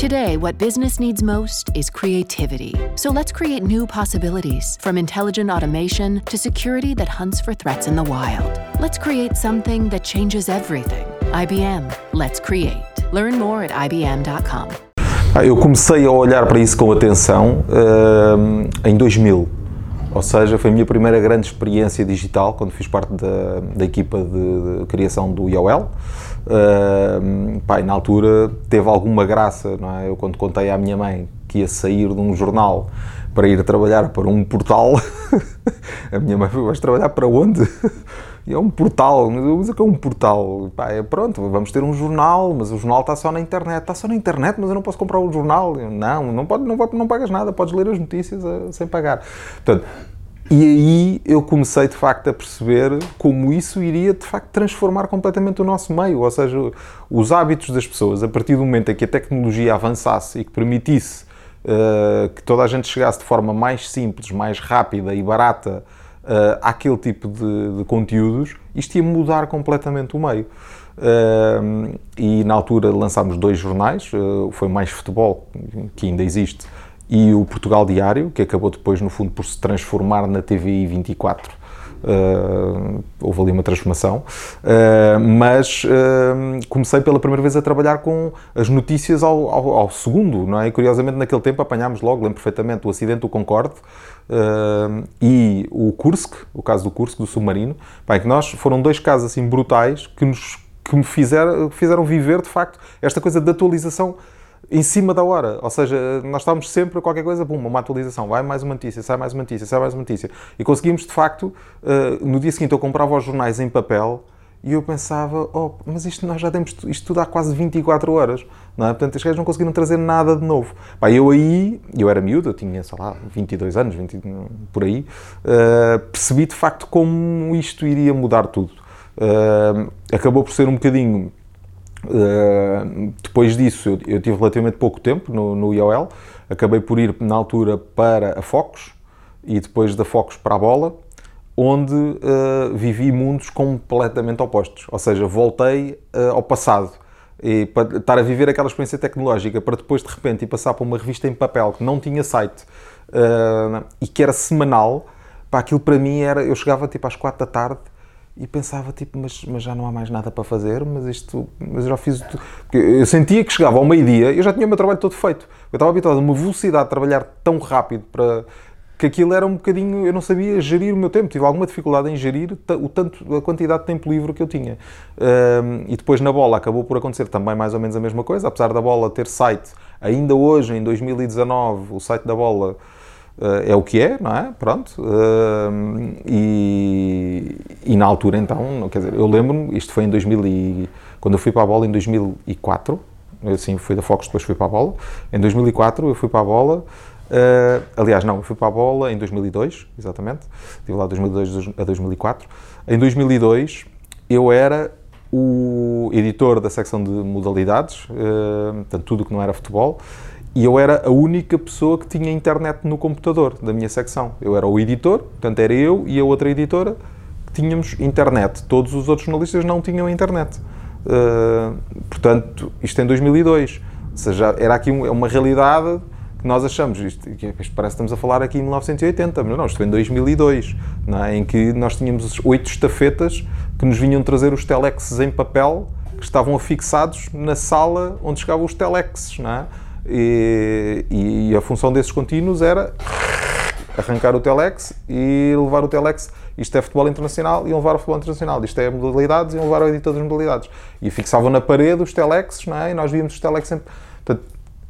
Today, what business needs most is creativity. So let's create new possibilities from intelligent automation to security that hunts for threats in the wild. Let's create something that changes everything. IBM, let's create. Learn more at IBM.com. Ah, eu comecei a olhar para isso com atenção uh, em 2000, ou seja, foi a minha primeira grande experiência digital quando fiz parte da, da equipa de, de criação do IOL. Uh, pai, na altura teve alguma graça, não é? Eu quando contei à minha mãe que ia sair de um jornal para ir trabalhar para um portal, a minha mãe foi, vais trabalhar para onde? É um portal, mas o que é um portal? Pá, é pronto, vamos ter um jornal, mas o jornal está só na internet. Está só na internet, mas eu não posso comprar o um jornal. Não, não, pode, não, não pagas nada, podes ler as notícias uh, sem pagar. Portanto, e aí eu comecei de facto a perceber como isso iria de facto transformar completamente o nosso meio, ou seja, os hábitos das pessoas, a partir do momento em que a tecnologia avançasse e que permitisse uh, que toda a gente chegasse de forma mais simples, mais rápida e barata uh, àquele tipo de, de, conteúdos, isto ia mudar completamente o meio. Uh, e na altura lançámos dois jornais, uh, foi Mais Futebol, que ainda existe, e o Portugal Diário, que acabou depois, no fundo, por se transformar na TVI 24. Uh, houve ali uma transformação, uh, mas uh, comecei pela primeira vez a trabalhar com as notícias ao, ao, ao, segundo, não é? E curiosamente naquele tempo apanhámos logo, lembro perfeitamente, o acidente do Concorde e o Kursk, o caso do Kursk, do submarino, bem, que nós foram dois casos assim brutais que, nos, que me fizeram, fizeram viver de facto esta coisa de atualização em cima da hora. Ou seja, nós estávamos sempre a qualquer coisa, bum, uma atualização, vai mais uma notícia, sai mais uma notícia, sai mais uma notícia. E conseguimos, de facto, uh, no dia seguinte eu comprava os jornais em papel e eu pensava, oh, mas isto nós já temos isto tudo há quase 24 horas, não é? Portanto, os gajos não conseguiram trazer nada de novo. Pá, eu aí, eu era miúdo, eu tinha, sei lá, 22 anos, 20, por aí, uh, percebi de facto como isto iria mudar tudo. Uh, acabou por ser um bocadinho Uh, depois disso, eu, eu, tive relativamente pouco tempo no, no IOL, acabei por ir na altura para a Focus e depois da Focus para a Bola, onde uh, vivi mundos completamente opostos. Ou seja, voltei uh, ao passado e para estar a viver aquela experiência tecnológica para depois de repente ir passar para uma revista em papel que não tinha site e que era semanal. Para aquilo para mim era, eu chegava tipo às quatro da tarde e pensava tipo, mas, mas já não há mais nada para fazer, mas isto, mas eu já fiz tudo. eu sentia que chegava ao meio-dia, eu já tinha o meu trabalho todo feito. Eu estava habituado a uma velocidade de trabalhar tão rápido para que aquilo era um bocadinho, eu não sabia gerir o meu tempo, tive alguma dificuldade em gerir o tanto, a quantidade de tempo livre que eu tinha. Um, e depois na bola acabou por acontecer também mais ou menos a mesma coisa, apesar da bola ter site, ainda hoje, em 2019, o site da bola uh, é o que é, não é? Pronto. Uh, e, e, na altura, então, quer dizer, eu lembro-me, isto foi em 2000 e, quando eu fui para a bola em 2004, assim, fui da Fox, depois fui para a bola. Em 2004 eu fui para a bola. Uh, aliás, não, fui para a bola em 2002, exatamente. Estive lá de 2002 a 2004. Em 2002 eu era o editor da secção de modalidades, uh, portanto, tudo que não era futebol, e eu era a única pessoa que tinha internet no computador da minha secção. Eu era o editor, portanto era eu e a outra editora que tínhamos internet. Todos os outros jornalistas não tinham internet. Uh, portanto, isto em 2002. Ou seja, era aqui uma realidade que nós achamos, isto, isto parece que estamos a falar aqui em 1980, mas não, isto foi em 2002, é? em que nós tínhamos oito estafetas que nos vinham trazer os telexes em papel que estavam afixados na sala onde chegavam os telexes, é? E, e, a função desses contínuos era arrancar o telex e levar o telex. Isto é futebol internacional e levar o futebol internacional. Isto é modalidades e levar o editor das modalidades. E fixavam na parede os telexes, é? E nós víamos os telex sempre. Portanto,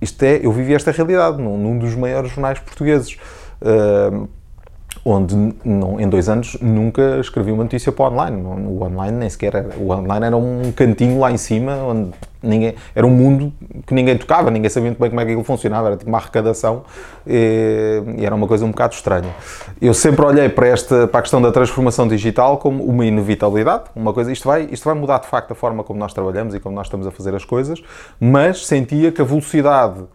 isto é, eu vivi esta realidade num, num dos maiores jornais portugueses. Uh, onde não, em dois anos nunca escrevi uma notícia para o online. O online nem sequer era. O online era um cantinho lá em cima onde ninguém. Era um mundo que ninguém tocava, ninguém sabia muito bem como é que aquilo funcionava, era tipo uma arrecadação e, e, era uma coisa um bocado estranha. Eu sempre olhei para, esta, para a questão da transformação digital como uma inevitabilidade, uma coisa. Isto vai, isto vai mudar de facto a forma como nós trabalhamos e como nós estamos a fazer as coisas, mas sentia que a velocidade uh,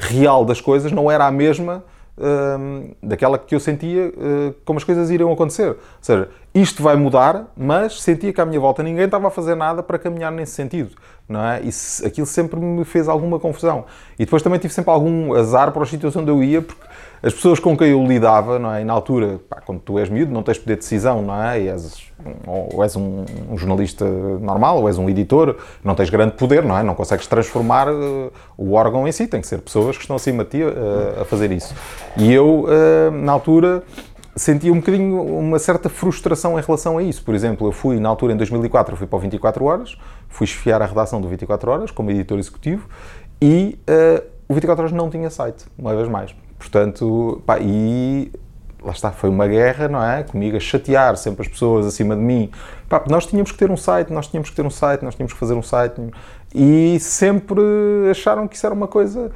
real das coisas não era a mesma daquela que eu sentia uh, como as coisas iriam acontecer. Ou seja, isto vai mudar, mas sentia que à minha volta ninguém estava a fazer nada para caminhar nesse sentido, não é? E aquilo sempre me fez alguma confusão. E depois também tive sempre algum azar para os sítios onde eu ia, porque as pessoas com quem eu lidava, não é? E na altura, pá, quando tu és miúdo, não tens poder de decisão, não é? És, ou és um, um, jornalista normal, ou és um editor, não tens grande poder, não é? Não consegues transformar uh, o órgão em si, tem que ser pessoas que estão acima de ti uh, a fazer isso. E eu, uh, na altura sentia um bocadinho uma certa frustração em relação a isso. Por exemplo, eu fui, na altura, em 2004, fui para o 24 Horas, fui esfiar a redação do 24 Horas como editor executivo e uh, o 24 Horas não tinha site, uma vez mais. Portanto, pá, e lá está, foi uma guerra, não é? Comigo a chatear sempre as pessoas acima de mim. Pá, nós tínhamos que ter um site, nós tínhamos que ter um site, nós tínhamos que fazer um site. E sempre acharam que isso era uma coisa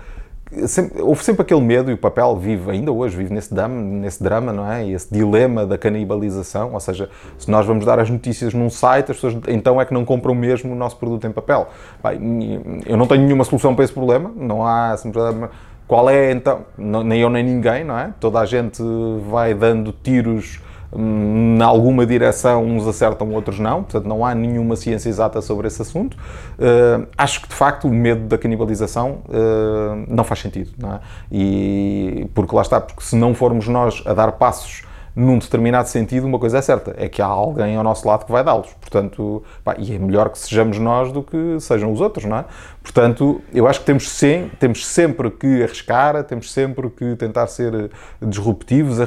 sempre, houve sempre aquele medo, e o papel vive, ainda hoje, vive nesse drama, nesse drama, não é? Esse dilema da canibalização, ou seja, se nós vamos dar as notícias num site, as pessoas então é que não compram mesmo o nosso produto em papel. Bem, eu não tenho nenhuma solução para esse problema, não há qual é então, nem eu nem ninguém, não é? Toda a gente vai dando tiros em alguma direção uns acertam, outros não, portanto não há nenhuma ciência exata sobre esse assunto. Uh, acho que de facto o medo da canibalização uh, não faz sentido, não é? E porque lá está, porque se não formos nós a dar passos num determinado sentido, uma coisa é certa, é que há alguém ao nosso lado que vai dá-los. Portanto, pá, e é melhor que sejamos nós do que sejam os outros, não é? Portanto, eu acho que temos, sem, temos sempre que arriscar, temos sempre que tentar ser disruptivos,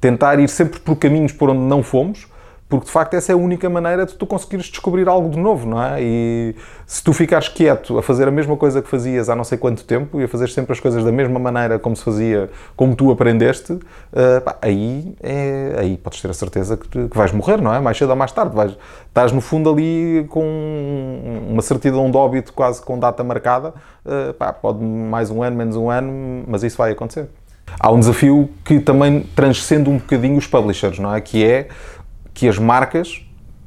tentar ir sempre por caminhos por onde não fomos, porque de facto essa é a única maneira de tu conseguires descobrir algo de novo, não é? E se tu ficares quieto a fazer a mesma coisa que fazias há não sei quanto tempo e a fazer sempre as coisas da mesma maneira como se fazia, como tu aprendeste, uh, pá, aí, é, aí podes ter a certeza que, que, vais morrer, não é? Mais cedo ou mais tarde. Vais, estás no fundo ali com uma certidão de óbito quase com data marcada, uh, pá, pode mais um ano, menos um ano, mas isso vai acontecer. Há um desafio que também transcende um bocadinho os publishers, não é? Que é que as marcas,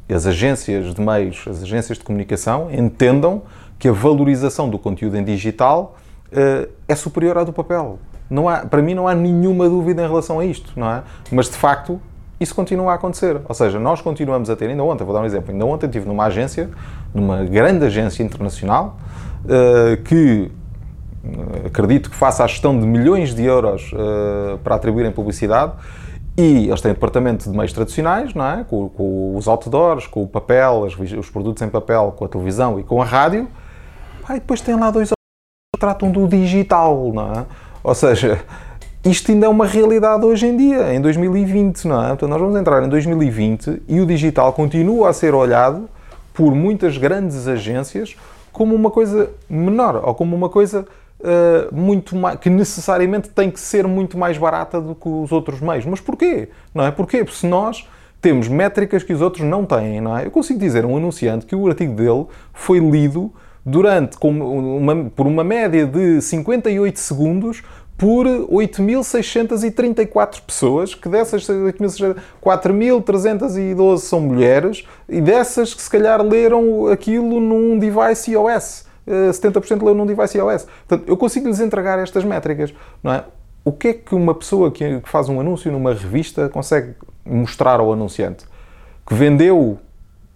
as agências de meios, as agências de comunicação entendam que a valorização do conteúdo em digital uh, é superior à do papel. Não há, para mim não há nenhuma dúvida em relação a isto, não é? Mas de facto isso continua a acontecer. Ou seja, nós continuamos a ter, ainda ontem, vou dar um exemplo, ainda ontem estive numa agência, numa grande agência internacional, uh, que uh, acredito que faça a gestão de milhões de euros para atribuir em publicidade e eles têm departamento de meios tradicionais, não é? com, com os outdoors, com o papel, os, os, produtos em papel, com a televisão e com a rádio. Ah, e depois têm lá dois que tratam do digital, não é? Ou seja, isto ainda é uma realidade hoje em dia, em 2020, não é? Nós vamos entrar em 2020 e o digital continua a ser olhado por muitas grandes agências como uma coisa menor ou como uma coisa uh, muito mais, que necessariamente tem que ser muito mais barata do que os outros meios. Mas porquê? Não é? Porquê? Porque se nós temos métricas que os outros não têm, não é? Eu consigo dizer a um anunciante que o artigo dele foi lido durante, uma, por uma média de 58 segundos por 8.634 pessoas, que dessas 4.312 são mulheres, e dessas que se calhar leram aquilo num device iOS. 70% leu num device iOS. Portanto, eu consigo lhes entregar estas métricas, não é? O que é que uma pessoa que faz um anúncio numa revista consegue mostrar ao anunciante? Que vendeu,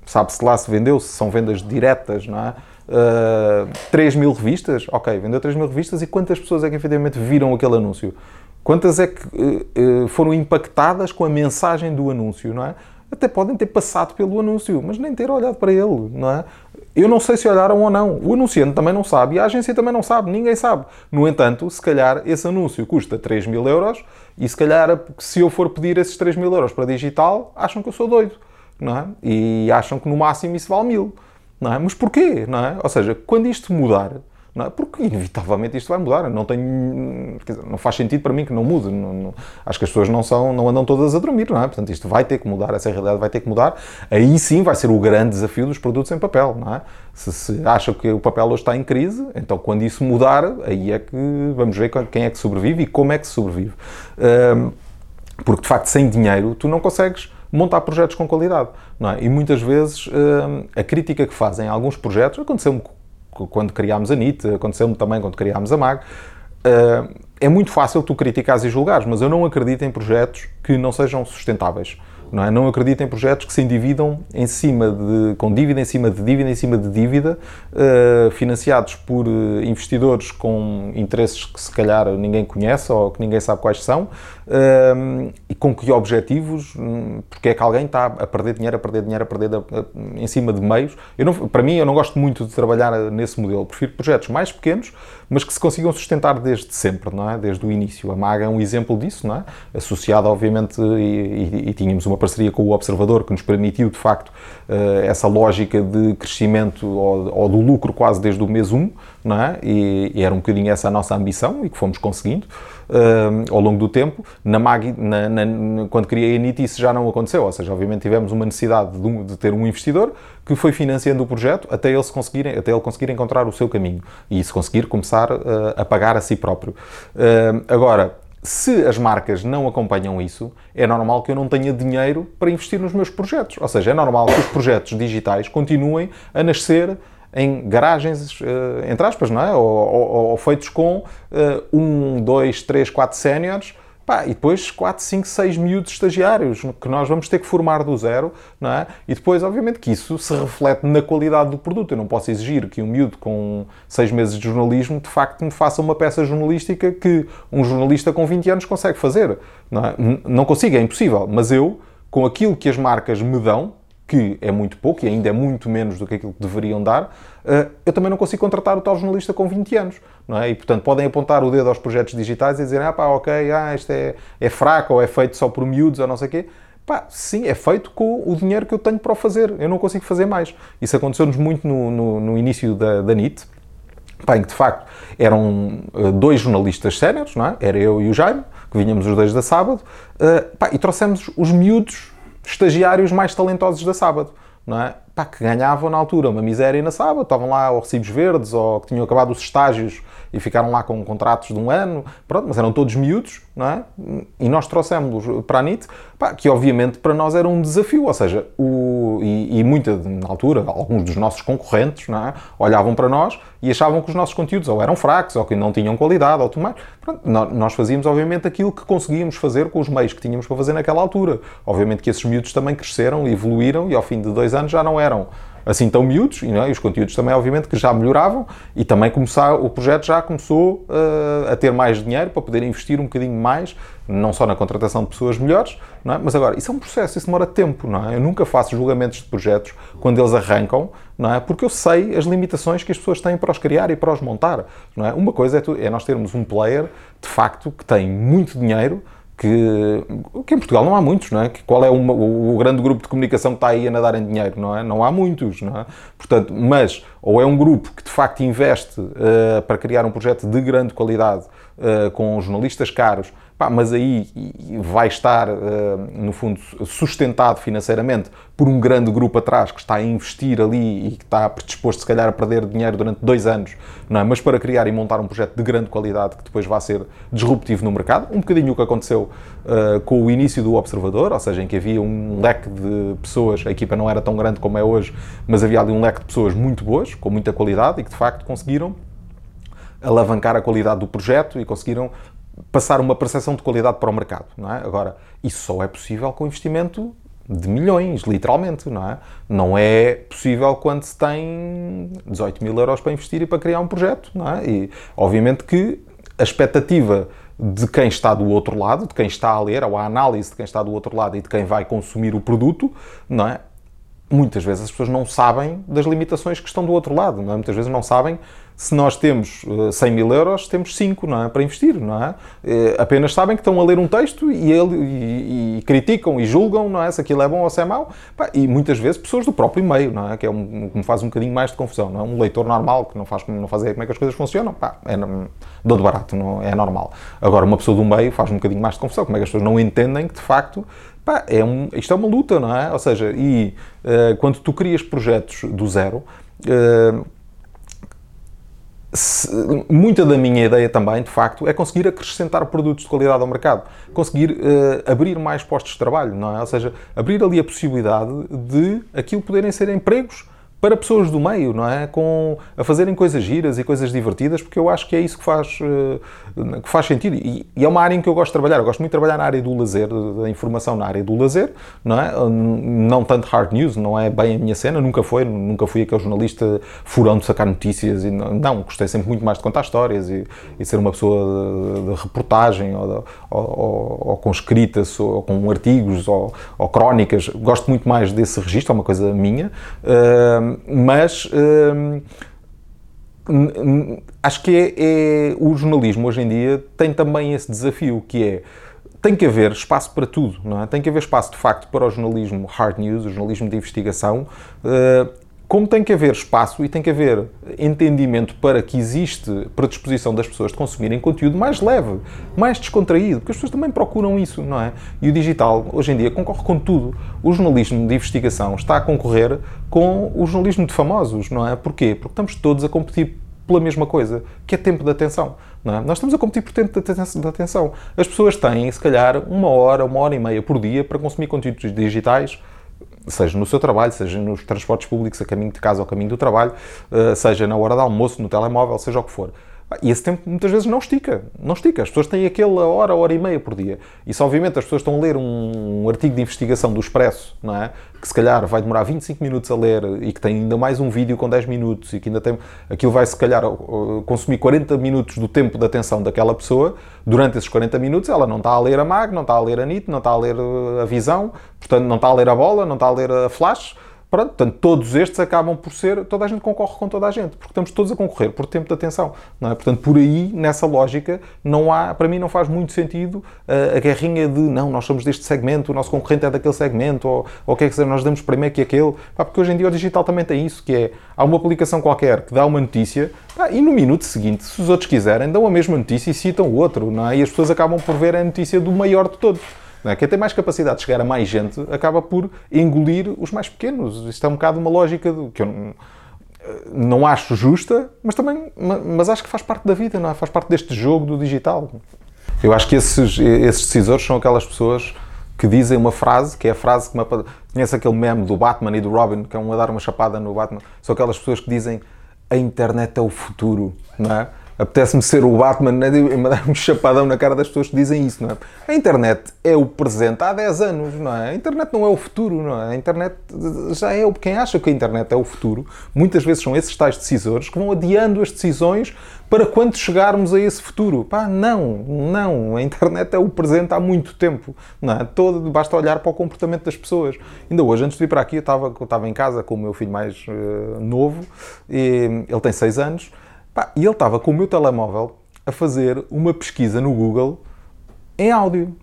sabe-se lá se vendeu, se são vendas diretas, não é? Uh, 3 mil revistas, ok, vendeu 3 mil revistas e quantas pessoas é que efetivamente viram aquele anúncio? Quantas é que uh, foram impactadas com a mensagem do anúncio, não é? Até podem ter passado pelo anúncio, mas nem ter olhado para ele, não é? Eu não sei se olharam ou não. O anunciante também não sabe e a agência também não sabe. Ninguém sabe. No entanto, se calhar esse anúncio custa 3 mil euros e se calhar se eu for pedir esses 3 mil euros para digital, acham que eu sou doido. Não é? E acham que no máximo isso vale mil. Não é? Mas porquê? Não é? Ou seja, quando isto mudar? Porque inevitavelmente isto vai mudar. Não, dizer, não faz sentido para mim que não mude. Não, não, acho que as pessoas não, são, não andam todas a dormir, não é? Portanto, isto vai ter que mudar, essa realidade vai ter que mudar. Aí sim vai ser o grande desafio dos produtos em papel, não é? Se, se acham que o papel hoje está em crise, então quando isso mudar, aí é que vamos ver quem é que sobrevive e como é que sobrevive. Um, porque de facto, sem dinheiro, tu não consegues montar projetos com qualidade. Não é? E muitas vezes a crítica que fazem a alguns projetos, aconteceu-me quando criámos a NIT, aconteceu-me também quando criámos a MAG. é muito fácil tu criticares e julgares, mas eu não acredito em projetos que não sejam sustentáveis. Não, é? não acredito em projetos que se endividam em cima de, com dívida em cima de dívida em cima de dívida, uh, financiados por uh, investidores com interesses que se calhar ninguém conhece ou que ninguém sabe quais são, e com que objetivos, um, porque é que alguém está a perder dinheiro, a perder dinheiro, a perder em cima de meios. Eu não, para mim, eu não gosto muito de trabalhar nesse modelo, prefiro projetos mais pequenos, mas que se consigam sustentar desde sempre, não é? desde o início. A MAG é um exemplo disso, não é? associado, obviamente, e, e, e tínhamos uma parceria com o Observador que nos permitiu, de facto, uh, essa lógica de crescimento ou, ou, do lucro quase desde o mês 1, não é? E, e, era um bocadinho essa a nossa ambição e que fomos conseguindo ao longo do tempo. Na MAG, na, na, quando criei a NIT, isso já não aconteceu, ou seja, obviamente tivemos uma necessidade de, um, de ter um investidor que foi financiando o projeto até ele, conseguir, até ele conseguir encontrar o seu caminho e se conseguir começar uh, a pagar a si próprio. agora, se as marcas não acompanham isso, é normal que eu não tenha dinheiro para investir nos meus projetos. Ou seja, é normal que os projetos digitais continuem a nascer em garagens, uh, entre aspas, não é? Ou, ou, ou feitos com uh, um, dois, três, quatro séniores Pá, e depois 4, 5, 6 miúdos estagiários que nós vamos ter que formar do zero, não é? E depois, obviamente, que isso se reflete na qualidade do produto. Eu não posso exigir que um miúdo com 6 meses de jornalismo de facto me faça uma peça jornalística que um jornalista com 20 anos consegue fazer. Não, é? não consigo, é impossível. Mas eu, com aquilo que as marcas me dão, que é muito pouco e ainda é muito menos do que aquilo que deveriam dar, eh, eu também não consigo contratar o tal jornalista com 20 anos. Não é? E, portanto, podem apontar o dedo aos projetos digitais e dizer, ah pá, ok, ah, isto é, é fraco ou é feito só por miúdos ou não sei o quê. Pá, sim, é feito com o dinheiro que eu tenho para o fazer. Eu não consigo fazer mais. Isso aconteceu-nos muito no, no, no, início da, da NIT, pá, em que de facto eram uh, dois jornalistas séniores, não é? Era eu e o Jaime, que vinhamos os dois da sábado, uh, pá, e trouxemos os miúdos estagiários mais talentosos da sábado, não é? Pá, que ganhavam na altura uma miséria na sábado, estavam lá ou recibos verdes ou que tinham acabado os estágios e ficaram lá com contratos de um ano, pronto, mas eram todos miúdos, não é? E nós trouxemos para a NIT, pá, que obviamente para nós era um desafio, ou seja, o, e, e muita, na altura, alguns dos nossos concorrentes, não é? Olhavam para nós e achavam que os nossos conteúdos ou eram fracos, ou que não tinham qualidade, ou tudo mais. Pronto, nós fazíamos, obviamente, aquilo que conseguíamos fazer com os meios que tínhamos para fazer naquela altura. Obviamente que esses miúdos também cresceram e evoluíram e ao fim de dois anos já não assim tão miúdos, e, é? e, os conteúdos também, obviamente, que já melhoravam, e também começar, o projeto já começou uh, a ter mais dinheiro para poder investir um bocadinho mais, não só na contratação de pessoas melhores, é? mas agora, isso é um processo, isso demora tempo, não é? Eu nunca faço julgamentos de projetos quando eles arrancam, não é? Porque eu sei as limitações que as pessoas têm para os criar e para os montar, não é? Uma coisa é, tu, é nós termos um player, de facto, que tem muito dinheiro, que, que em Portugal não há muitos, não é? Que qual é uma, o, o, grande grupo de comunicação que está aí a nadar em dinheiro, não é? Não há muitos, não é? Portanto, mas ou é um grupo que de facto investe uh, para criar um projeto de grande qualidade uh, com jornalistas caros, Pá, mas aí vai estar, uh, no fundo, sustentado financeiramente por um grande grupo atrás que está a investir ali e que está predisposto, se calhar, a perder dinheiro durante dois anos, não é? mas para criar e montar um projeto de grande qualidade que depois vai ser disruptivo no mercado. Um bocadinho o que aconteceu com o início do Observador, ou seja, em que havia um leque de pessoas, a equipa não era tão grande como é hoje, mas havia ali um leque de pessoas muito boas, com muita qualidade e que de facto conseguiram alavancar a qualidade do projeto e conseguiram passar uma percepção de qualidade para o mercado. Não é? Agora, isso só é possível com investimento de milhões, literalmente, não é? Não é possível quando se tem 18 mil euros para investir e para criar um projeto, não é? E, obviamente que a expectativa de quem está do outro lado, de quem está a ler, ou a análise de quem está do outro lado e de quem vai consumir o produto, não é? Muitas vezes as pessoas não sabem das limitações que estão do outro lado, é? Muitas vezes não sabem se nós temos 100 eh, mil euros, temos 5 não é? para investir, não é? Eh, apenas sabem que estão a ler um texto e, ele, e, e criticam e julgam não é? se aquilo é bom ou se é mau, e muitas vezes pessoas do próprio meio, não é? que é um, que me faz um bocadinho mais de confusão, não é? um leitor normal que não faz, não faz ideia como é que as coisas funcionam, pá, é dou de barato, não, é normal. Agora, uma pessoa do meio faz um bocadinho mais de confusão, como é que as pessoas não entendem que de facto Pá, é um, isto é uma luta, não é? Ou seja, e uh, quando tu crias projetos do zero, uh, se, muita da minha ideia também, de facto, é conseguir acrescentar produtos de qualidade ao mercado, conseguir uh, abrir mais postos de trabalho, não é? Ou seja, abrir ali a possibilidade de aquilo poderem ser empregos para pessoas do meio, não é? Com, a fazerem coisas giras e coisas divertidas, porque eu acho que é isso que faz, uh, que faz sentido. E, e, é uma área em que eu gosto de trabalhar. Eu gosto muito de trabalhar na área do lazer, da informação na área do lazer, não é? Não tanto hard news, não é bem a minha cena, nunca foi, nunca fui aquele jornalista furão de sacar notícias. E não, não, gostei sempre muito mais de contar histórias e, e ser uma pessoa de, de reportagem ou, de, ou, ou, ou, com escritas ou com artigos ou, crónicas. Gosto muito mais desse registro, é uma coisa minha. Uh, mas hum, acho que é, é, o jornalismo hoje em dia tem também esse desafio que é tem que haver espaço para tudo, não é? Tem que haver espaço de facto para o jornalismo hard news, o jornalismo de investigação, uh, como tem que haver espaço e tem que haver entendimento para que existe predisposição das pessoas de consumirem conteúdo mais leve, mais descontraído, porque as pessoas também procuram isso, não é? E o digital, hoje em dia, concorre com tudo. O jornalismo de investigação está a concorrer com o jornalismo de famosos, não é? Porquê? Porque estamos todos a competir pela mesma coisa, que é tempo de atenção. É? Nós estamos a competir por tempo de atenção. As pessoas têm, se calhar, uma hora, uma hora e meia por dia para consumir conteúdos digitais seja no seu trabalho, seja nos transportes públicos, a caminho de casa ou a caminho do trabalho, eh, seja na hora de almoço, no telemóvel, seja o que for. E esse tempo muitas vezes não estica, não estica. As pessoas têm aquela hora, hora e meia por dia. E se obviamente as pessoas estão a ler um, artigo de investigação do Expresso, não é? que se calhar vai demorar 25 minutos a ler e que tem ainda mais um vídeo com 10 minutos e que ainda tem. aquilo vai se calhar consumir 40 minutos do tempo de atenção daquela pessoa, durante esses 40 minutos ela não está a ler a MAG, não está a ler a NIT, não está a ler a Visão, portanto não está a ler a bola, não está a ler a Flash Pronto, portanto, todos estes acabam por ser, toda a gente concorre com toda a gente, porque estamos todos a concorrer por tempo de atenção, não é? Portanto, por aí, nessa lógica, não há, para mim não faz muito sentido uh, a guerrinha de, não, nós somos deste segmento, o nosso concorrente é daquele segmento, ou, ou o que é nós damos primeiro que aquele, pá, porque hoje em dia o digital também tem isso, que é, há uma aplicação qualquer que dá uma notícia, pá, e no minuto seguinte, se os outros quiserem, dão a mesma notícia e citam o outro, não é? E as pessoas acabam por ver a notícia do maior de todos. É? Quem tem mais capacidade de chegar a mais gente acaba por engolir os mais pequenos. Isto é um bocado uma lógica do, que eu não, acho justa, mas também mas acho que faz parte da vida, não é? faz parte deste jogo do digital. Eu acho que esses, esses decisores são aquelas pessoas que dizem uma frase, que é a frase que me conhece aquele meme do Batman e do Robin, que é um a dar uma chapada no Batman, são aquelas pessoas que dizem a internet é o futuro, não é? Apetece-me ser o Batman né, e mandar um chapadão na cara das pessoas que dizem isso, não é? A internet é o presente há 10 anos, não é? A internet não é o futuro, não é? A internet já é o... Quem acha que a internet é o futuro, muitas vezes são esses tais decisores que vão adiando as decisões para quando chegarmos a esse futuro. Pá, não, não. A internet é o presente há muito tempo, não é? Todo, basta olhar para o comportamento das pessoas. Ainda hoje, antes de vir para aqui, eu estava, eu estava em casa com o meu filho mais uh, novo, e ele tem 6 anos, Pá, e ele estava com o meu telemóvel a fazer uma pesquisa no Google em áudio.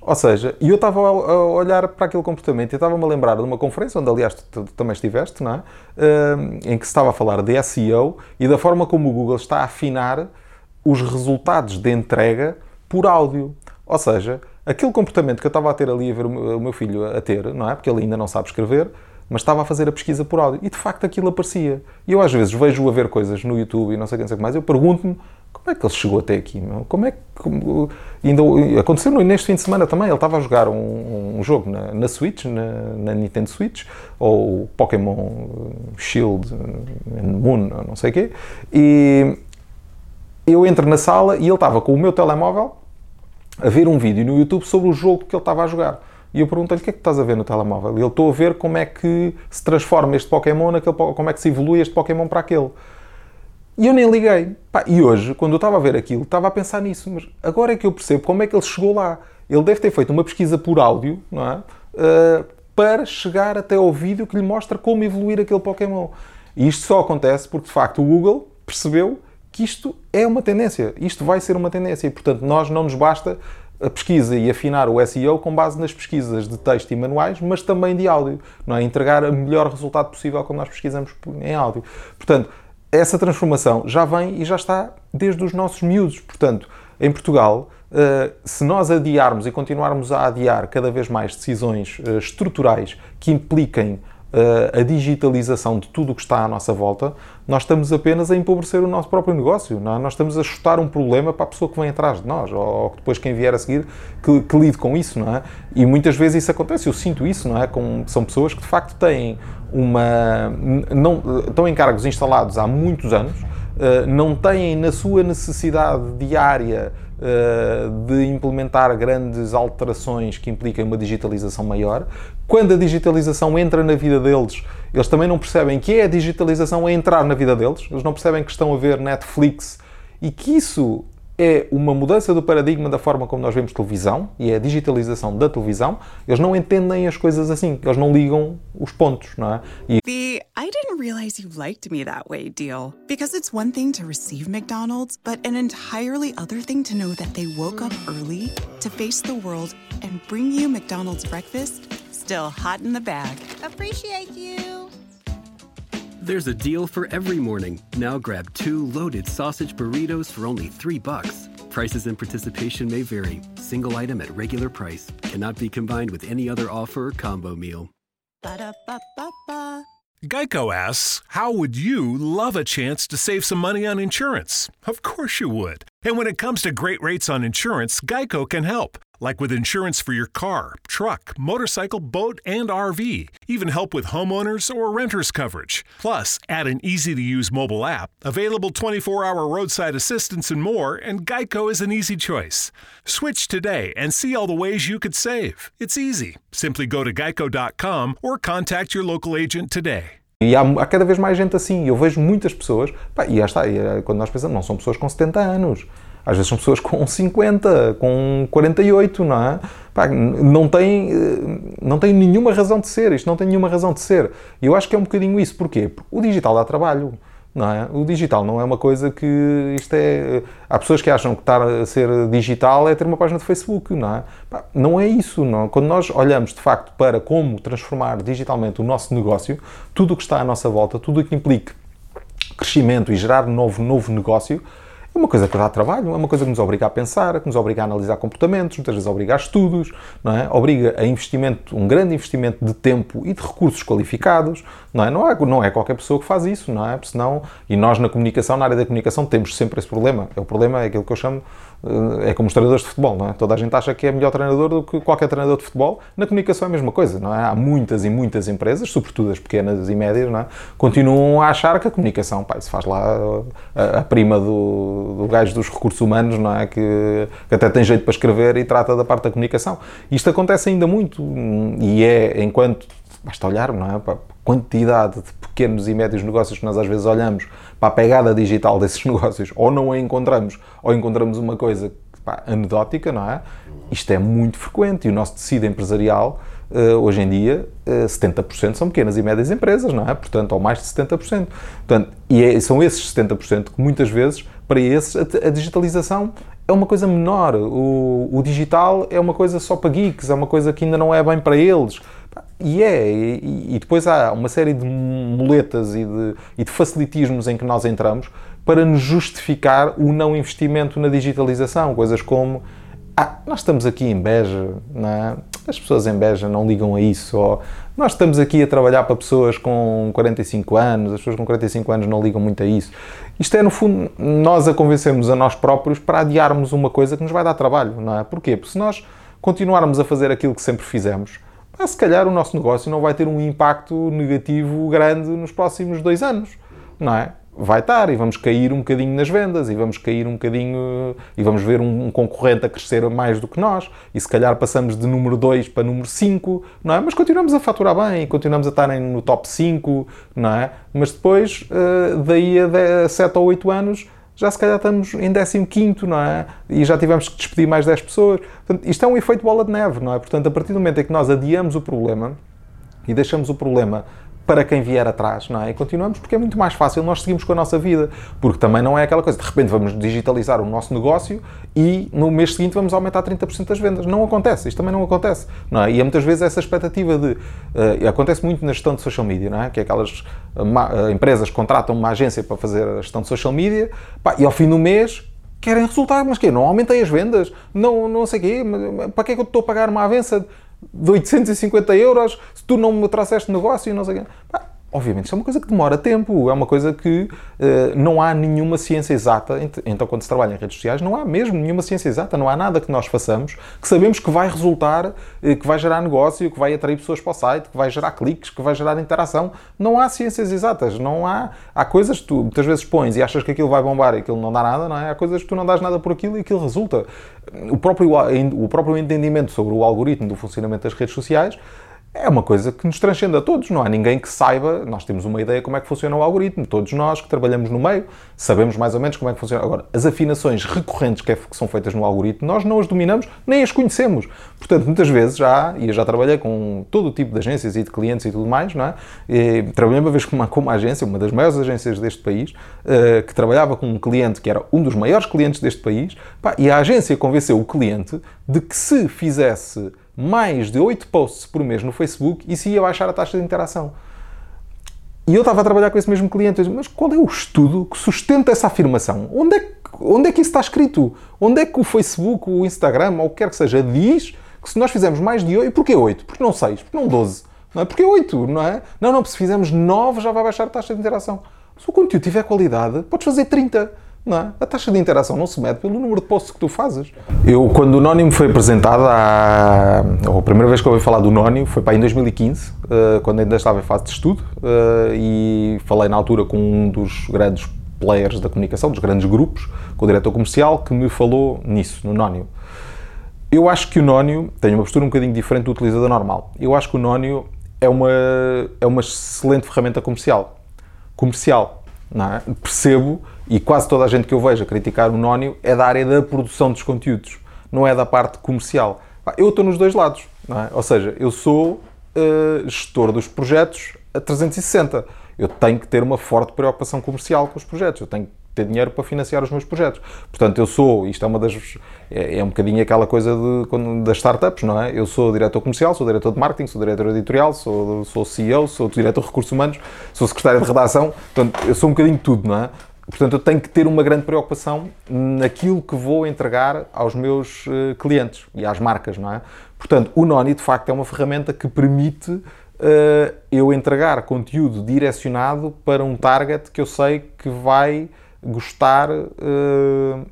Ou seja, e eu estava a olhar para aquele comportamento e estava-me a lembrar de uma conferência, onde aliás tu, também estiveste, não é? Em que se estava a falar de SEO e da forma como o Google está a afinar os resultados de entrega por áudio. Ou seja, aquele comportamento que eu estava a ter ali a ver o meu filho a ter, não é? Porque ele ainda não sabe escrever, mas estava a fazer a pesquisa por áudio e de facto aquilo aparecia. E eu às vezes vejo-o a ver coisas no YouTube e não sei o que mais, eu pergunto-me como é que ele chegou até aqui? Meu? Como é que. Como, ainda, aconteceu neste fim de semana também. Ele estava a jogar um, um jogo na, na Switch, na, na, Nintendo Switch, ou Pokémon Shield Moon, não sei o quê, e eu entro na sala e ele estava com o meu telemóvel a ver um vídeo no YouTube sobre o jogo que ele estava a jogar. E eu perguntei-lhe o que é que estás a ver no telemóvel. E ele estou a ver como é que se transforma este Pokémon naquele, como é que se evolui este Pokémon para aquele. E eu nem liguei. Pá, e hoje, quando eu estava a ver aquilo, estava a pensar nisso. Mas agora é que eu percebo como é que ele chegou lá. Ele deve ter feito uma pesquisa por áudio, não é? Uh, para chegar até ao vídeo que lhe mostra como evoluir aquele Pokémon. E isto só acontece porque, de facto, o Google percebeu que isto é uma tendência. Isto vai ser uma tendência. E, portanto, nós não nos basta a pesquisa e afinar o SEO com base nas pesquisas de texto e manuais, mas também de áudio, não é? Entregar o melhor resultado possível quando nós pesquisamos em áudio. Portanto, essa transformação já vem e já está desde os nossos miúdos. Portanto, em Portugal, eh, se nós adiarmos e continuarmos a adiar cada vez mais decisões eh, estruturais que impliquem a digitalização de tudo o que está à nossa volta, nós estamos apenas a empobrecer o nosso próprio negócio. É? Nós estamos a chutar um problema para a pessoa que vem atrás de nós, ou, depois quem vier a seguir que, que lide com isso. Não é? E muitas vezes isso acontece, eu sinto isso, não é? Com, são pessoas que de facto têm uma. Não, estão em cargos instalados há muitos anos, uh, não têm na sua necessidade diária eh, de implementar grandes alterações que impliquem uma digitalização maior. Quando a digitalização entra na vida deles, eles também não percebem que é a digitalização a entrar na vida deles, eles não percebem que estão a ver Netflix e que isso é uma mudança do paradigma da forma como nós vemos televisão e é a digitalização da televisão. Eles não entendem as coisas assim, eles não ligam os pontos, não é? E... The I didn't realize you liked me that way deal. Because it's one thing to receive McDonald's, but an entirely other thing to know that they woke up early to face the world and bring you McDonald's breakfast still hot in the bag. Appreciate you. There's a deal for every morning. Now grab two loaded sausage burritos for only three bucks. Prices and participation may vary. Single item at regular price cannot be combined with any other offer or combo meal. Ba-da-ba-ba-ba. Geico asks, How would you love a chance to save some money on insurance? Of course you would. And when it comes to great rates on insurance, Geico can help like with insurance for your car, truck, motorcycle, boat, and RV. Even help with homeowners or renters coverage. Plus, add an easy to use mobile app, available 24 hour roadside assistance, and more, and Geico is an easy choice. Switch today and see all the ways you could save. It's easy. Simply go to geico.com or contact your local agent today. E há, há, cada vez mais gente assim. Eu vejo muitas pessoas, pá, e já está, e, é, quando nós pensamos, não são pessoas com 70 anos. Às vezes são pessoas com 50, com 48, não é? Pá, não, tem, não tem nenhuma razão de ser, isto não tem nenhuma razão de ser. E eu acho que é um bocadinho isso. Porquê? Porque o digital dá trabalho. Não é? O digital não é uma coisa que isto é. Há pessoas que acham que estar a ser digital é ter uma página de Facebook, não é? Pá, não é isso. Não. Quando nós olhamos de facto para como transformar digitalmente o nosso negócio, tudo o que está à nossa volta, tudo o que implica crescimento e gerar novo, novo negócio, é uma coisa que dá trabalho, é uma coisa que nos obriga a pensar, que nos obriga a analisar comportamentos, muitas vezes obriga a estudos, não é? obriga a investimento, um grande investimento de tempo e de recursos qualificados, não é? Não é, não é qualquer pessoa que faz isso, não é? Senão, e nós na comunicação, na área da comunicação, temos sempre esse problema. É o problema, é aquilo que eu chamo é como os treinadores de futebol, não é? Toda a gente acha que é melhor treinador do que qualquer treinador de futebol. Na comunicação é a mesma coisa, não é? Há muitas e muitas empresas, sobretudo as pequenas e médias, não é? Continuam a achar que a comunicação, pá, se faz lá a, a prima do, do gajo dos recursos humanos, não é? Que, que, até tem jeito para escrever e trata da parte da comunicação. Isto acontece ainda muito e é enquanto basta olhar, não é? Para a quantidade de pequenos e médios negócios que nós às vezes olhamos para a pegada digital desses negócios, ou não a encontramos, ou encontramos uma coisa pá, anedótica, não é? Isto é muito frequente e o nosso tecido empresarial, uh, hoje em dia, uh, eh, 70% são pequenas e médias empresas, não é? Portanto, ou mais de 70%. Portanto, e é, são esses 70% que muitas vezes, para esses, a, a digitalização é uma coisa menor. O, o, digital é uma coisa só para geeks, é uma coisa que ainda não é bem para eles. E é, e, e depois há uma série de muletas e de, e de facilitismos em que nós entramos para nos justificar o não investimento na digitalização. Coisas como, ah, nós estamos aqui em Beja, é? as pessoas em Beja não ligam a isso, ou nós estamos aqui a trabalhar para pessoas com 45 anos, as pessoas com 45 anos não ligam muito a isso. Isto é, no fundo, nós a convencermos a nós próprios para adiarmos uma coisa que nos vai dar trabalho, não é? Porquê? Porque se nós continuarmos a fazer aquilo que sempre fizemos, ah, se calhar o nosso negócio não vai ter um impacto negativo grande nos próximos dois anos, não é? Vai estar e vamos cair um bocadinho nas vendas e vamos cair um bocadinho e vamos ver um, concorrente a crescer mais do que nós e se calhar passamos de número 2 para número 5, não é? Mas continuamos a faturar bem, continuamos a estar no top 5, não é? Mas depois, eh, daí a 7 ou 8 anos, já se calhar estamos em 15, não é? E já tivemos que despedir mais 10 pessoas. Portanto, isto é um efeito bola de neve, não é? Portanto, a partir do momento em que nós adiamos o problema e deixamos o problema para quem vier atrás, não é? E continuamos porque é muito mais fácil nós seguimos com a nossa vida, porque também não é aquela coisa, de repente vamos digitalizar o nosso negócio e no mês seguinte vamos aumentar 30% das vendas. Não acontece, isto também não acontece, não é? E é muitas vezes essa expectativa de... Uh, acontece muito na gestão de social media, não é? Que é aquelas uh, empresas que contratam uma agência para fazer a gestão de social media pá, e ao fim do mês querem resultado, mas que Não aumentei as vendas? Não, não sei o quê? Para que é que eu estou a pagar uma avança? De 850 euros se tu não me trouxeste negócio e não sei o quê. Pá, Obviamente, isto é uma coisa que demora tempo, é uma coisa que uh, não há nenhuma ciência exata. Então, quando se trabalha em redes sociais, não há mesmo nenhuma ciência exata, não há nada que nós façamos que sabemos que vai resultar, uh, que vai gerar negócio, que vai atrair pessoas para o site, que vai gerar cliques, que vai gerar interação. Não há ciências exatas, não há. Há coisas que tu muitas vezes pões e achas que aquilo vai bombar e aquilo não dá nada, não é? Há coisas que tu não dás nada por aquilo e aquilo resulta. O próprio, o próprio entendimento sobre o algoritmo do funcionamento das redes sociais é uma coisa que nos transcende a todos. Não há ninguém que saiba, nós temos uma ideia como é que funciona o algoritmo. Todos nós que trabalhamos no meio sabemos mais ou menos como é que funciona. Agora, as afinações recorrentes que, é, que são feitas no algoritmo, nós não as dominamos nem as conhecemos. Portanto, muitas vezes já, e eu já trabalhei com todo o tipo de agências e de clientes e tudo mais, não é? E, trabalhei uma vez com uma, com uma agência, uma das maiores agências deste país, uh, que trabalhava com um cliente que era um dos maiores clientes deste país, pá, e a agência convenceu o cliente de que se fizesse mais de 8 posts por mês no Facebook, isso ia baixar a taxa de interação. E eu estava a trabalhar com esse mesmo cliente. Disse, mas qual é o estudo que sustenta essa afirmação? Onde é, que, onde é que isso está escrito? Onde é que o Facebook, o Instagram, ou o que quer que seja, diz que se nós fizermos mais de 8, porquê 8? Porque não 6? Porque não 12? Não é? Porque 8, não é? Não, não, se fizermos 9 já vai baixar a taxa de interação. Se o conteúdo tiver qualidade, podes fazer 30 não é? A taxa de interação não se mede pelo número de posts que tu fazes. Eu, quando o Nónimo foi apresentado, a, a primeira vez que eu ouvi falar do Nónimo foi para em 2015, eh, quando ainda estava em fase de estudo, eh, e falei na altura com um dos grandes players da comunicação, dos grandes grupos, com o diretor comercial, que me falou nisso, no Nónio. Eu acho que o Nónio tem uma postura um bocadinho diferente do utilizador normal. Eu acho que o Nónio é uma, é uma excelente ferramenta comercial. Comercial, é? Percebo e quase toda a gente que eu vejo a criticar o Nónio é da área da produção dos conteúdos, não é da parte comercial. Eu estou nos dois lados, é? ou seja, eu sou uh, gestor dos projetos a 360. Eu tenho que ter uma forte preocupação comercial com os projetos, eu tenho que ter dinheiro para financiar os meus projetos. Portanto, eu sou, isto é uma das. É, é um bocadinho aquela coisa de, quando, das startups, não é? Eu sou diretor comercial, sou diretor de marketing, sou diretor editorial, sou, sou CEO, sou diretor de recursos humanos, sou secretário de redação, portanto, eu sou um bocadinho de tudo, não é? Portanto, eu tenho que ter uma grande preocupação naquilo que vou entregar aos meus uh, clientes e às marcas, não é? Portanto, o Noni, de facto, é uma ferramenta que permite uh, eu entregar conteúdo direcionado para um target que eu sei que vai gostar uh,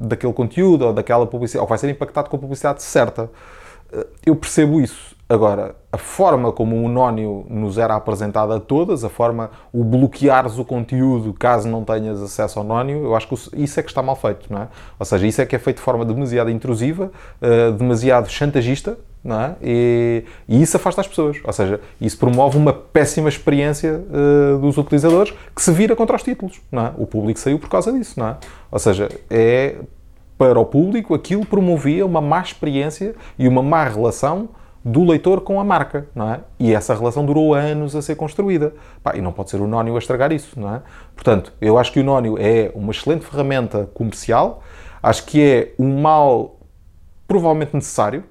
daquele conteúdo ou daquela publicidade, ou vai ser impactado com a publicidade certa. eu percebo isso. Agora, a forma como o Nónio nos era apresentado a todas, a forma, o bloqueares o conteúdo caso não tenhas acesso ao Nónio, eu acho que isso é que está mal feito, não é? Ou seja, isso é que é feito de forma demasiado intrusiva, uh, demasiado chantagista, não é? E, e, isso afasta as pessoas. Ou seja, isso promove uma péssima experiência uh, dos utilizadores que se vira contra os títulos, não é? O público saiu por causa disso, não é? Ou seja, é para o público aquilo promovia uma má experiência e uma má relação do leitor com a marca, não é? E essa relação durou anos a ser construída. Pá, e não pode ser o Nónio a estragar isso, não é? Portanto, eu acho que o Nónio é uma excelente ferramenta comercial, acho que é um mal provavelmente necessário,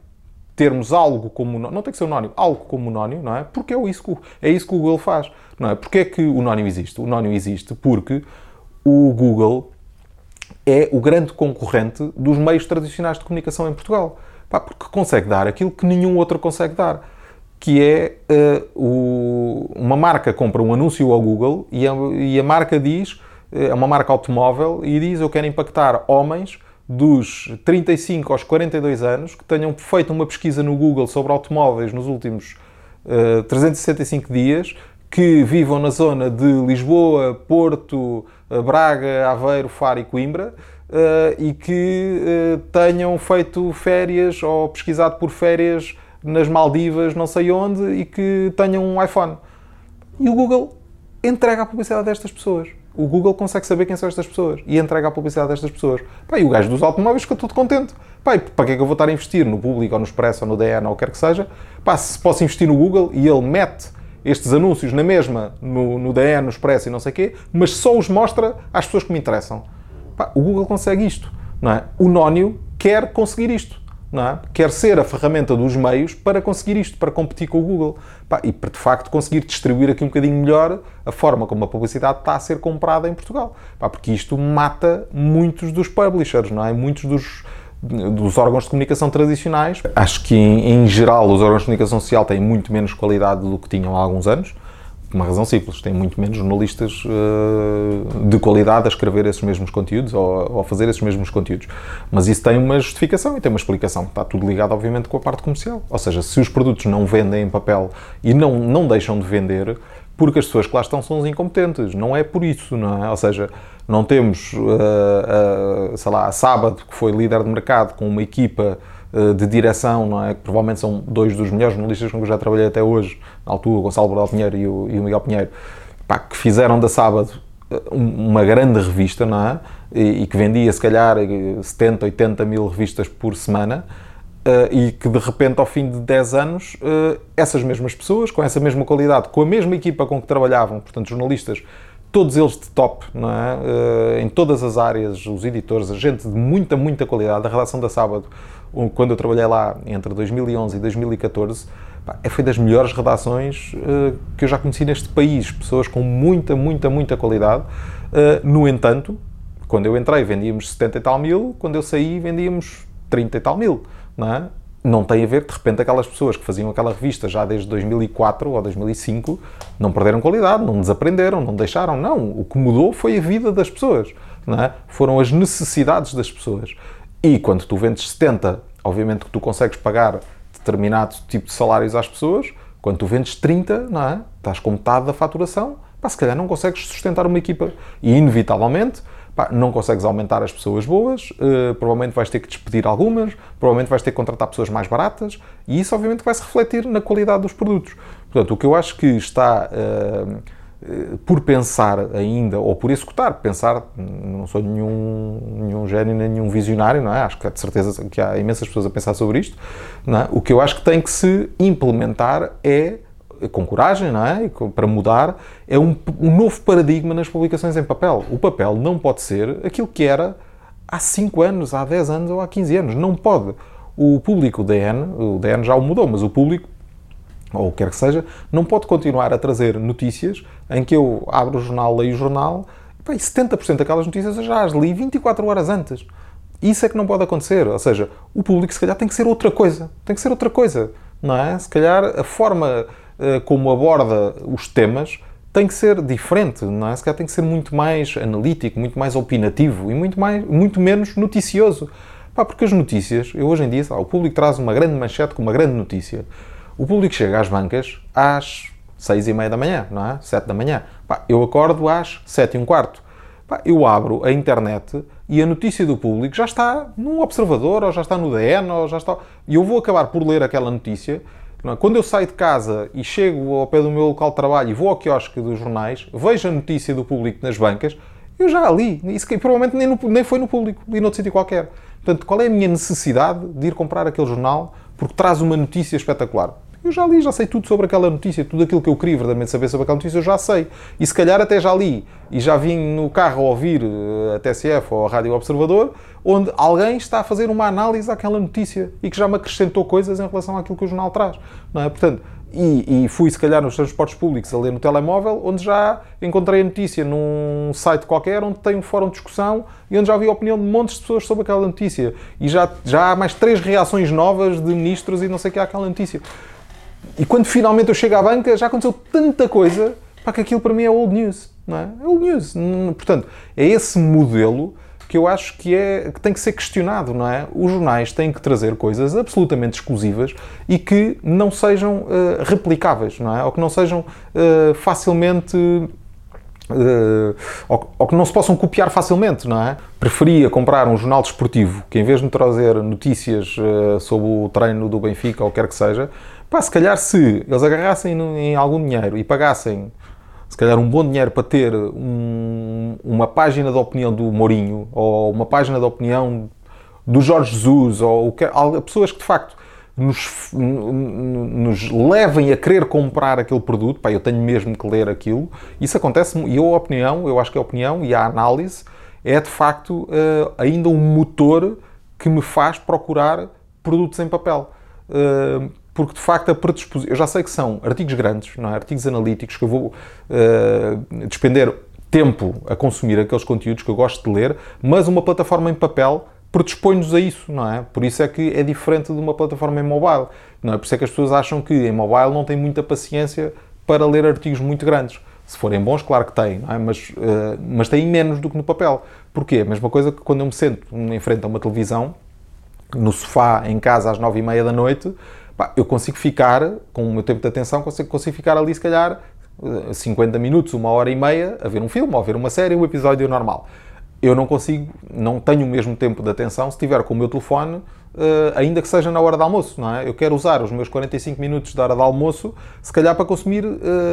termos algo como não tem que ser o Nónio, algo como o Nónio, não é? Porque é isso que, é isso que o Google faz, não é? Porque é que o Nónio existe? O Nónio existe porque o Google é o grande concorrente dos meios tradicionais de comunicação em Portugal. Pá, porque consegue dar aquilo que nenhum outro consegue dar. Que é uh, o, uma marca compra um anúncio ao Google e a, e a marca diz, eh, é uma marca automóvel, e diz: Eu quero impactar homens dos 35 aos 42 anos que tenham feito uma pesquisa no Google sobre automóveis nos últimos uh, 365 dias, que vivam na zona de Lisboa, Porto, Braga, Aveiro, Faro e Coimbra uh, e que uh, tenham feito férias ou pesquisado por férias nas Maldivas, não sei onde, e que tenham um iPhone. E o Google entrega a publicidade destas pessoas. O Google consegue saber quem são estas pessoas e entrega a publicidade destas pessoas. Pá, e o gajo dos automóveis fica todo contente. Pá, para que é que eu vou estar a investir no público ou no Expresso ou no DN ou o que quer que seja? Pá, se posso investir no Google e ele mete estes anúncios na mesma, no, no DN, no Expresso e não sei o quê, mas só os mostra às pessoas que me interessam. Pá, o Google consegue isto, não é? O Nónio quer conseguir isto, é? Quer ser a ferramenta dos meios para conseguir isto, para competir com o Google. Pá, e para, de facto, conseguir distribuir aqui um bocadinho melhor a forma como a publicidade está a ser comprada em Portugal. Pá, porque isto mata muitos dos publishers, não é? Muitos dos, dos órgãos de comunicação tradicionais. Acho que, em, em, geral, os órgãos de comunicação social têm muito menos qualidade do que tinham há alguns anos. Uma razão simples, tem muito menos jornalistas uh, de qualidade a escrever esses mesmos conteúdos ou, ou, a fazer esses mesmos conteúdos. Mas isso tem uma justificação e tem uma explicação. Está tudo ligado, obviamente, com a parte comercial. Ou seja, se os produtos não vendem em papel e não, não deixam de vender, porque as pessoas que lá estão são os incompetentes. Não é por isso, não é? Ou seja, não temos, uh, uh, sei lá, a Sábado, que foi líder de mercado, com uma equipa de direção, não é? Que provavelmente são dois dos melhores jornalistas com que eu já trabalhei até hoje, na altura, o Gonçalo Bordal Pinheiro e o, e o Miguel Pinheiro, pá, que fizeram da Sábado uma grande revista, não é? E, e que vendia, se calhar, 70, 80 mil revistas por semana e que de repente, ao fim de 10 anos, essas mesmas pessoas, com essa mesma qualidade, com a mesma equipa com que trabalhavam, portanto, jornalistas, todos eles de top, não é? Uh, em todas as áreas, os editores, a gente de muita, muita qualidade. A redação da Sábado, quando eu trabalhei lá entre 2011 e 2014, pá, foi das melhores redações que eu já conheci neste país. Pessoas com muita, muita, muita qualidade. no entanto, quando eu entrei, vendíamos 70 e tal mil, quando eu saí, vendíamos 30 e tal mil não é? Não tem a ver, de repente, aquelas pessoas que faziam aquela revista já desde 2004 ou 2005 não perderam qualidade, não desaprenderam, não deixaram. Não. O que mudou foi a vida das pessoas. É? Foram as necessidades das pessoas. E quando tu vendes 70, obviamente que tu consegues pagar determinado tipo de salários às pessoas. Quando tu vendes 30, não é? Estás com metade da faturação. Pá, se calhar não consegues sustentar uma equipa. E, inevitavelmente, pá, não consegues aumentar as pessoas boas, uh, provavelmente vais ter que despedir algumas, provavelmente vais ter que contratar pessoas mais baratas e isso obviamente vai se refletir na qualidade dos produtos. Portanto, o que eu acho que está uh, por pensar ainda, ou por executar, pensar, não sou nenhum, nenhum gênio nem nenhum visionário, não é? Acho que de certeza que há imensas pessoas a pensar sobre isto, é? O que eu acho que tem que se implementar é com coragem, não é? Para mudar, é um, um, novo paradigma nas publicações em papel. O papel não pode ser aquilo que era há 5 anos, há 10 anos ou há 15 anos. Não pode. O público DN, o DN já o mudou, mas o público, ou o que quer que seja, não pode continuar a trazer notícias em que eu abro o jornal, leio o jornal, e 70% daquelas notícias eu já as li 24 horas antes. Isso é que não pode acontecer. Ou seja, o público se calhar tem que ser outra coisa. Tem que ser outra coisa. Não é? Se calhar a forma como aborda os temas tem que ser diferente, não é? Se calhar tem que ser muito mais analítico, muito mais opinativo e muito, mais, muito menos noticioso. Pá, porque as notícias, eu hoje em dia, o público traz uma grande manchete com uma grande notícia. O público chega às bancas às seis e meia da manhã, não é? Sete da manhã. Pá, eu acordo às sete e um quarto. Pá, eu abro a internet e a notícia do público já está no Observador, ou já está no DN, ou já está... E eu vou acabar por ler aquela notícia? Quando eu saio de casa e chego ao pé do meu local de trabalho e vou ao quiosque dos jornais, vejo a notícia do público nas bancas, eu já li. Isso que provavelmente nem, no, nem foi no público, li noutro sítio qualquer. Portanto, qual é a minha necessidade de ir comprar aquele jornal porque traz uma notícia espetacular? Eu já li, já sei tudo sobre aquela notícia, tudo aquilo que eu queria verdadeiramente saber sobre aquela notícia, eu já sei. E se calhar até já li e já vim no carro ouvir eh, a TSF ou a Rádio Observador, onde alguém está a fazer uma análise àquela notícia e que já me acrescentou coisas em relação àquilo que o jornal traz. Não é? Portanto, e, e, fui, se calhar, nos transportes públicos a ler no telemóvel, onde já encontrei a notícia num site qualquer, onde tem um fórum de discussão e onde já vi a opinião de montes de pessoas sobre aquela notícia. E já, já há mais três reações novas de ministros e não sei o que há aquela notícia. E quando finalmente eu chego à banca, já aconteceu tanta coisa para que aquilo para mim é old news. Não é? é old news. Portanto, é esse modelo que eu acho que, é, que tem que ser questionado, não é? Os jornais têm que trazer coisas absolutamente exclusivas e que não sejam uh, replicáveis, não é? Ou que não sejam uh, facilmente Uh, ou, ou, que não se possam copiar facilmente, não é? Preferia comprar um jornal desportivo que, em vez de me trazer notícias sobre o treino do Benfica ou quer que seja, pá, se calhar se eles agarrassem em algum dinheiro e pagassem se calhar um bom dinheiro para ter um, uma página de opinião do Mourinho ou uma página de opinião do Jorge Jesus ou que, pessoas que de facto nos, nos levem a querer comprar aquele produto, pá, eu tenho mesmo que ler aquilo. Isso acontece, e a opinião, eu acho que a opinião e a análise é de facto uh, ainda um motor que me faz procurar produtos em papel. Uh, porque de facto a predisposição. Eu já sei que são artigos grandes, não é? artigos analíticos, que eu vou uh, despender tempo a consumir aqueles conteúdos que eu gosto de ler, mas uma plataforma em papel predispõe-nos a isso, não é? Por isso é que é diferente de uma plataforma em mobile, não é? Por isso é que as pessoas acham que em mobile não tem muita paciência para ler artigos muito grandes. Se forem bons, claro que têm, é? mas, uh, mas têm menos do que no papel. Porquê? A mesma coisa que quando eu me sento em frente a uma televisão, no sofá, em casa, às nove e meia da noite, pá, eu consigo ficar, com o meu tempo de atenção, consigo, consigo ficar ali, se calhar, 50 minutos, uma hora e meia, a ver um filme, ou a ver uma série, um episódio normal. Eu não consigo, não tenho o mesmo tempo de atenção se estiver com o meu telefone, ainda que seja na hora de almoço, não é? Eu quero usar os meus 45 minutos da hora de almoço, se calhar para consumir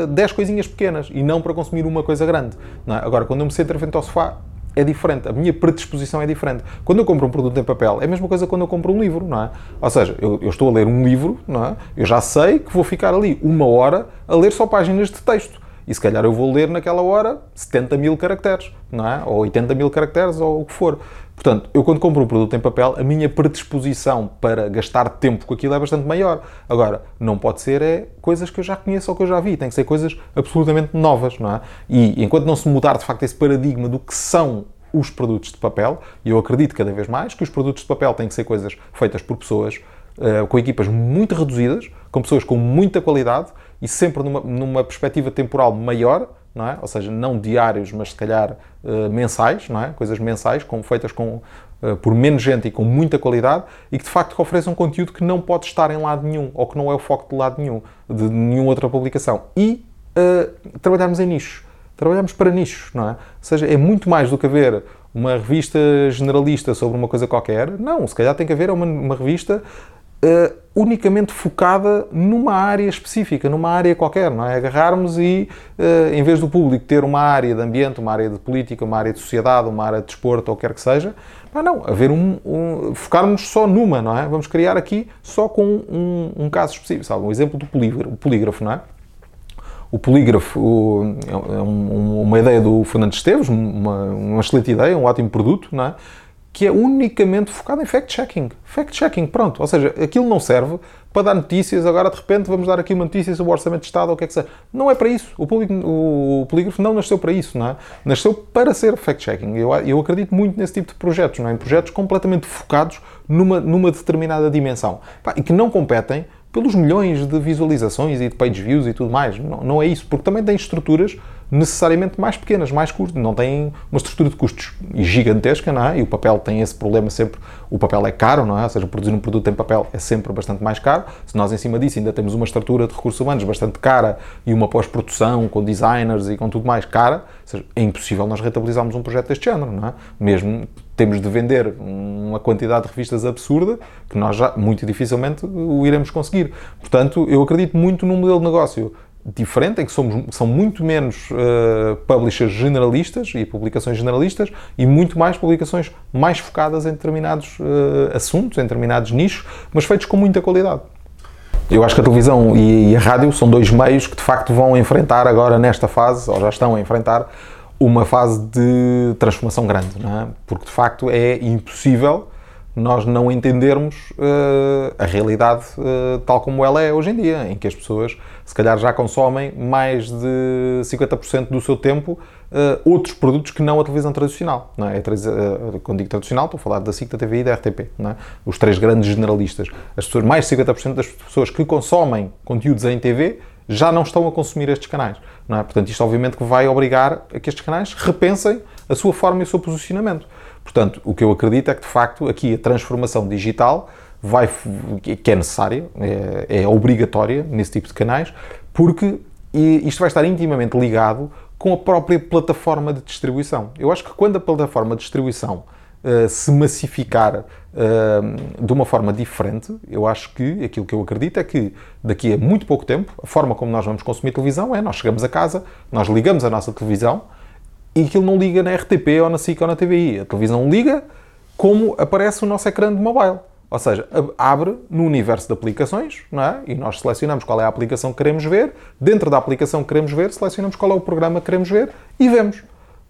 10 coisinhas pequenas e não para consumir uma coisa grande. É? Agora, quando eu me sento frente ao sofá, é diferente, a minha predisposição é diferente. Quando eu compro um produto em papel, é a mesma coisa quando eu compro um livro, não é? Ou seja, eu, eu, estou a ler um livro, não é? Eu já sei que vou ficar ali uma hora a ler só páginas de texto. E se calhar eu vou ler naquela hora 70 mil caracteres, não é? Ou 80 mil caracteres, ou o que for. Portanto, eu quando compro um produto em papel, a minha predisposição para gastar tempo com aquilo é bastante maior. Agora, não pode ser é coisas que eu já conheço ou que eu já vi, tem que ser coisas absolutamente novas, não é? E enquanto não se mudar de facto esse paradigma do que são os produtos de papel, e eu acredito cada vez mais que os produtos de papel têm que ser coisas feitas por pessoas uh, com equipas muito reduzidas, com pessoas com muita qualidade e sempre numa, numa perspectiva temporal maior, não é? ou seja, não diários, mas se calhar uh, mensais, não é? coisas mensais, com, feitas com, uh, por menos gente e com muita qualidade, e que de facto ofereçam conteúdo que não pode estar em lado nenhum, ou que não é o foco de lado nenhum, de nenhuma outra publicação. E uh, trabalharmos em nichos. Trabalhamos para nichos, não é? Ou seja, é muito mais do que haver uma revista generalista sobre uma coisa qualquer. Não, se calhar tem que haver uma, uma revista uh, unicamente focada numa área específica, numa área qualquer, não é? Agarrarmos e, uh, em vez do público ter uma área de ambiente, uma área de política, uma área de sociedade, uma área de desporto, ou quer que seja, não, haver um, um, focarmos só numa, não é? Vamos criar aqui só com um, um caso específico, sabe? Um exemplo do polígrafo, polígrafo não é? O polígrafo o, é um, uma ideia do Fernando Esteves, uma, uma excelente ideia, um ótimo produto, não é? Que é unicamente focado em fact-checking. Fact-checking, pronto. Ou seja, aquilo não serve para dar notícias, agora de repente vamos dar aqui uma notícia sobre o Orçamento de Estado ou o que é que seja. Não é para isso. O, público, o polígrafo não nasceu para isso, não é? Nasceu para ser fact-checking. Eu, eu acredito muito nesse tipo de projetos, não é? Em projetos completamente focados numa, numa determinada dimensão. E que não competem pelos milhões de visualizações e de page views e tudo mais. Não, não é isso, porque também tem estruturas necessariamente mais pequenas, mais curtas, não têm uma estrutura de custos gigantesca, não é? E o papel tem esse problema sempre, o papel é caro, não é? Ou seja, produzir um produto em papel é sempre bastante mais caro. Se nós em cima disso ainda temos uma estrutura de recursos humanos bastante cara e uma pós-produção com designers e com tudo mais cara, seja, é impossível nós rentabilizarmos um projeto deste género, não é? Mesmo temos de vender uma quantidade de revistas absurda que nós já muito dificilmente o iremos conseguir. Portanto, eu acredito muito num modelo de negócio diferente, em que somos, são muito menos uh, publishers generalistas e publicações generalistas e muito mais publicações mais focadas em determinados uh, assuntos, em determinados nichos, mas feitos com muita qualidade. Eu acho que a televisão e, a rádio são dois meios que de facto vão enfrentar agora nesta fase, ou já estão a enfrentar, uma fase de transformação grande, é? porque de facto é impossível nós não entendermos uh, a realidade uh, tal como ela é hoje em dia, em que as pessoas se calhar já consomem mais de 50% do seu tempo uh, outros produtos que não a televisão tradicional. Não é? quando digo tradicional, estou a falar da SIC, da TVI e da RTP, é? os três grandes generalistas. As pessoas, mais de 50% das pessoas que consomem conteúdos em TV já não estão a consumir estes canais. Não é? Portanto, isto obviamente que vai obrigar a que estes canais repensem a sua forma e o seu posicionamento. Portanto, o que eu acredito é que, de facto, aqui a transformação digital vai, que é necessária, é, é obrigatória nesse tipo de canais, porque isto vai estar intimamente ligado com a própria plataforma de distribuição. Eu acho que quando a plataforma de distribuição uh, se massificar uh, de uma forma diferente, eu acho que aquilo que eu acredito é que daqui a muito pouco tempo, a forma como nós vamos consumir televisão é nós chegamos a casa, nós ligamos a nossa televisão e aquilo não liga na RTP ou na SIC ou na TVI. A televisão liga como aparece o nosso ecrã de mobile. Ou seja, abre no universo de aplicações, não é? E nós selecionamos qual é a aplicação que queremos ver. Dentro da aplicação que queremos ver, selecionamos qual é o programa que queremos ver e vemos.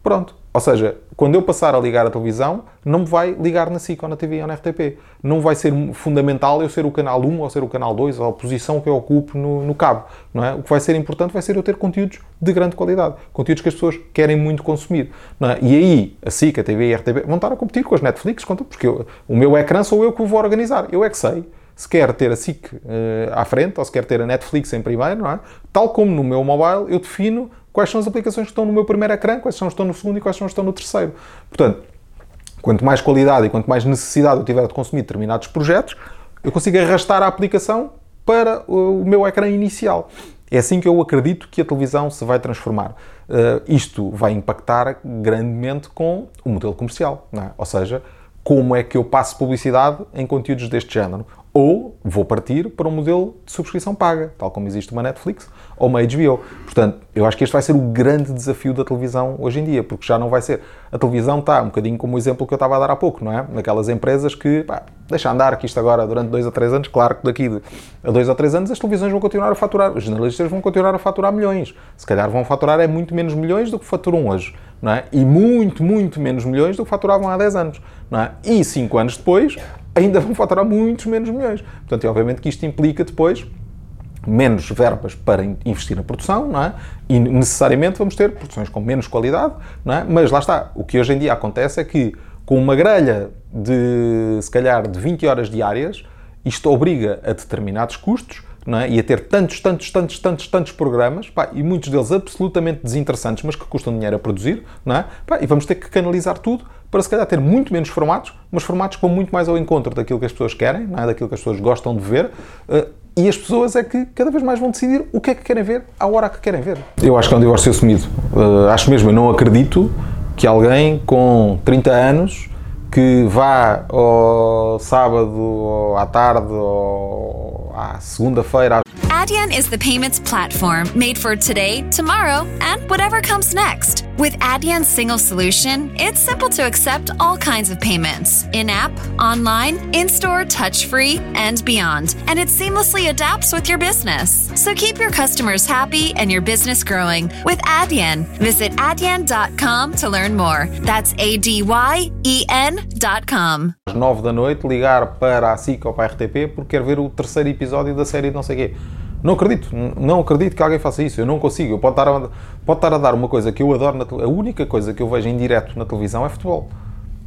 Pronto. Ou seja, quando eu passar a ligar a televisão, não me vai ligar na SIC ou na TV ou na RTP. Não vai ser fundamental eu ser o canal 1 ou ser o canal 2 ou a posição que eu ocupo no, no cabo. Não é? O que vai ser importante vai ser eu ter conteúdos de grande qualidade. Conteúdos que as pessoas querem muito consumir. É? E aí, a SIC, a TV e a RTP vão estar a competir com as Netflix, porque eu, o meu ecrã sou eu que o vou organizar. Eu é que sei se quer ter a SIC uh, à frente ou se quer ter a Netflix em primeiro, não é? Tal como no meu mobile, eu defino quais são as aplicações que estão no meu primeiro ecrã, quais são as que estão no segundo e quais são as que estão no terceiro. Portanto, quanto mais qualidade e quanto mais necessidade eu tiver de consumir determinados projetos, eu consigo arrastar a aplicação para o meu ecrã inicial. É assim que eu acredito que a televisão se vai transformar. Uh, isto vai impactar grandemente com o modelo comercial, é? ou seja, como é que eu passo publicidade em conteúdos deste género. Ou vou partir para um modelo de subscrição paga, tal como existe uma Netflix ou uma HBO. Portanto, eu acho que este vai ser o grande desafio da televisão hoje em dia, porque já não vai ser. A televisão está um bocadinho como o exemplo que eu estava a dar há pouco, não é? Naquelas empresas que, pá, deixa andar que isto agora durante dois a três anos, claro que daqui a dois a três anos as televisões vão continuar a faturar, os jornalistas vão continuar a faturar milhões. Se calhar vão faturar é muito menos milhões do que faturam hoje, não é? E muito, muito menos milhões do que faturavam há 10 anos, não é? E cinco anos depois ainda vão faturar muitos menos milhões. Portanto, obviamente que isto implica depois menos verbas para investir na produção, não é? E necessariamente vamos ter produções com menos qualidade, não é? Mas lá está, o que hoje em dia acontece é que com uma grelha de, se calhar, de 20 horas diárias, isto obriga a determinados custos, é? E a ter tantos, tantos, tantos, tantos, tantos programas, pá, e muitos deles absolutamente desinteressantes, mas que custam dinheiro a produzir, é? Pá, e vamos ter que canalizar tudo para se calhar ter muito menos formatos, mas formatos que vão muito mais ao encontro daquilo que as pessoas querem, é? daquilo que as pessoas gostam de ver. E as pessoas é que cada vez mais vão decidir o que é que querem ver, à hora que querem ver. Eu acho que é um divórcio assumido. Uh, acho mesmo, eu não acredito que alguém com 30 anos que vá ao sábado, ou à tarde, ou à segunda-feira. Adyen is the payments platform made for today, tomorrow, and whatever comes next. With Adyen's single solution, it's simple to accept all kinds of payments in app, online, in store, touch free, and beyond. And it seamlessly adapts with your business. So keep your customers happy and your business growing with Adyen. Visit adyen.com to learn more. That's A D Y E N.com. Às 9 da noite, ligar para a SIC ou para a RTP porque quer ver o terceiro episódio da série de não sei quê. Não acredito, não acredito que alguém faça isso. Eu não consigo. Eu pode estar a, pode estar a dar uma coisa que eu adoro. Na, a única coisa que eu vejo em direto na televisão é futebol.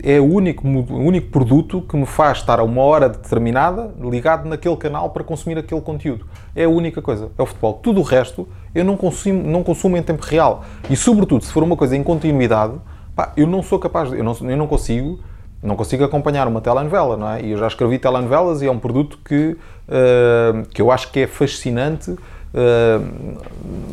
É o único, o único produto que me faz estar a uma hora determinada ligado naquele canal para consumir aquele conteúdo. É a única coisa. É o futebol. Tudo o resto eu não consumo, não consumo em tempo real. E, sobretudo, se for uma coisa em continuidade, pá, eu não sou capaz. Eu não, eu não consigo não consigo acompanhar uma telenovela, não é? E eu já escrevi telenovelas e é um produto que, uh, que eu acho que é fascinante, uh,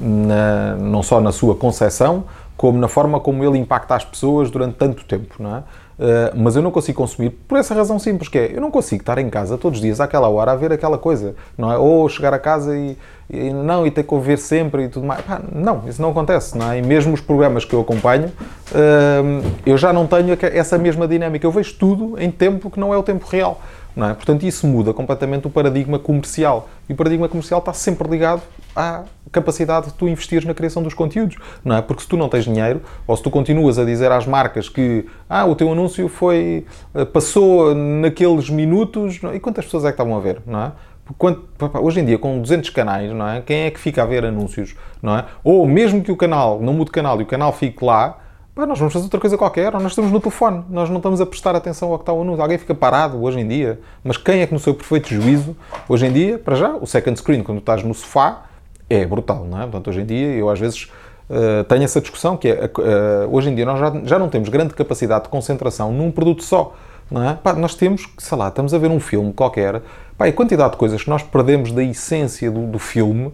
na, não só na sua concepção, como na forma como ele impacta as pessoas durante tanto tempo, não é? Uh, mas eu não consigo consumir por essa razão simples, que é, eu não consigo estar em casa todos os dias àquela hora a ver aquela coisa, não é? Ou chegar a casa e, e não, e ter que ouvir sempre e tudo mais. Pá, não, isso não acontece, não é? E mesmo os programas que eu acompanho, uh, eu já não tenho essa mesma dinâmica. Eu vejo tudo em tempo que não é o tempo real. Não é? Portanto, isso muda completamente o paradigma comercial. E o paradigma comercial está sempre ligado à capacidade de tu investires na criação dos conteúdos, não é? Porque se tu não tens dinheiro, ou se tu continuas a dizer às marcas que ah, o teu anúncio foi eh, passou naqueles minutos, é? e quantas pessoas é que estavam a ver, não é? Quanto, hoje em dia, com 200 canais, não é? Quem é que fica a ver anúncios, não é? Ou mesmo que o canal, não mude canal e o canal fique lá, Pá, nós vamos fazer outra coisa qualquer, ou nós estamos no telefone, nós não estamos a prestar atenção ao que está o anúncio. Alguém fica parado hoje em dia, mas quem é que no seu perfeito juízo, hoje em dia, para já, o second screen, quando estás no sofá, é brutal, não é? Portanto, hoje em dia, eu às vezes uh, tenho essa discussão, que é, uh, hoje em dia nós já, já não temos grande capacidade de concentração num produto só, não é? Pá, nós temos, sei lá, estamos a ver um filme qualquer, pá, a quantidade de coisas que nós perdemos da essência do, do filme,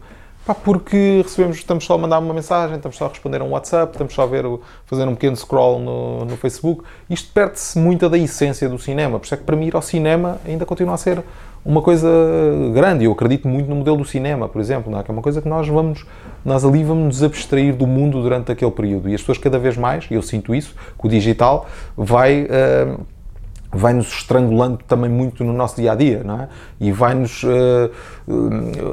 Pá, porque recebemos, estamos só a mandar uma mensagem, estamos só a responder a um WhatsApp, estamos só a ver, fazer um pequeno scroll no, no Facebook. Isto perde-se muito da essência do cinema. Por isso é que para mim ir ao cinema ainda continua a ser uma coisa grande. Eu acredito muito no modelo do cinema, por exemplo, não é? que é uma coisa que nós vamos, nós ali vamos nos abstrair do mundo durante aquele período. E as pessoas cada vez mais, e eu sinto isso, que o digital vai... Uh, vai-nos estrangulando também muito no nosso dia a dia, não é? E vai-nos uh,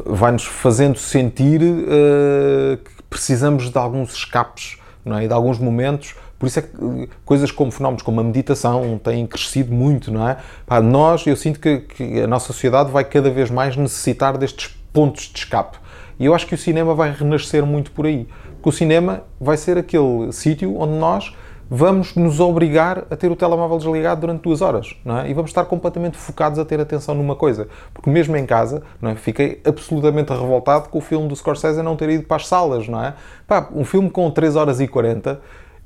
vai-nos fazendo sentir uh, que precisamos de alguns escapes, não é? E de alguns momentos Por isso é que coisas como fenómenos como a meditação têm crescido muito, não é? Pá, nós, eu sinto que, que a nossa sociedade vai cada vez mais necessitar destes pontos de escape. E eu acho que o cinema vai renascer muito por aí. Porque o cinema vai ser aquele sítio onde nós vamos nos obrigar a ter o telemóvel desligado durante duas horas, não é? E vamos estar completamente focados a ter atenção numa coisa. Porque mesmo em casa, não é? Fiquei absolutamente revoltado com o filme do Scorsese não ter ido para as salas, não é? Pá, um filme com 3 horas e 40,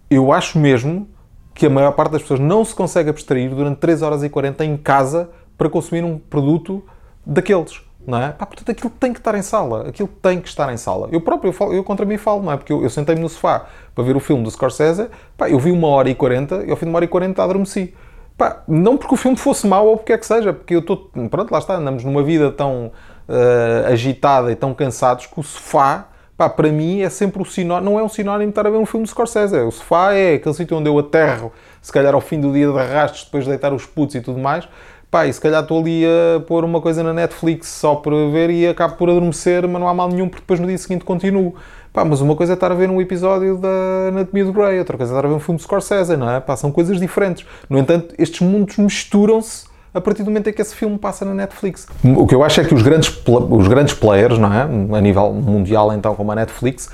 eu acho mesmo que a maior parte das pessoas não se consegue abstrair durante 3 horas e 40 em casa para consumir um produto daqueles não é? Pá, portanto, aquilo tem que estar em sala, aquilo tem que estar em sala. Eu próprio, eu, falo, eu contra mim falo, não é? Porque eu, eu sentei-me no sofá para ver o filme do Scorsese, pá, eu vi uma hora e quarenta e ao fim de uma hora e quarenta adormeci. Pá, não porque o filme fosse mau ou porque é que seja, porque eu estou, pronto, lá está, andamos numa vida tão uh, agitada e tão cansados que o sofá, pá, para mim é sempre o sinónimo, não é um sinónimo de estar a ver um filme de Scorsese. O sofá é aquele sítio onde eu aterro, se calhar ao fim do dia de arrastos, depois de deitar os putos e tudo mais, pá, se calhar estou ali a pôr uma coisa na Netflix só para ver e acabo por adormecer, mas não há mal nenhum porque depois no dia seguinte continuo. Pá, mas uma coisa é estar a ver um episódio da Anatomia do Grey, outra coisa é estar a ver um filme de Scorsese, não é? Pá, são coisas diferentes. No entanto, estes mundos misturam-se a partir do momento em que esse filme passa na Netflix. O que eu acho é que os grandes, os grandes players, não é? A nível mundial, então, como a Netflix,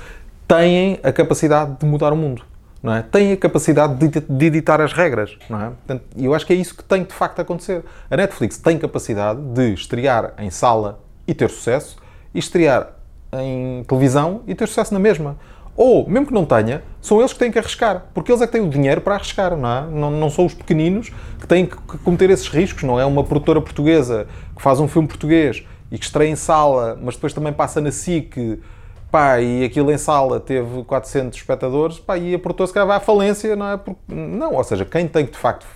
têm a capacidade de mudar o mundo não é? Tem a capacidade de, de editar as regras, não é? Portanto, eu acho que é isso que tem de facto a acontecer. A Netflix tem capacidade de estrear em sala e ter sucesso, e estrear em televisão e ter sucesso na mesma. Ou, mesmo que não tenha, são eles que têm que arriscar, porque eles é que têm o dinheiro para arriscar, não é? Não, não são os pequeninos que têm que cometer esses riscos, não é uma produtora portuguesa que faz um filme português e que estreia em sala, mas depois também passa na SIC pá, e aquilo em sala teve 400 espectadores, pá, e a produtora se calhar vai à falência, não é? Porque, não, ou seja, quem tem que de facto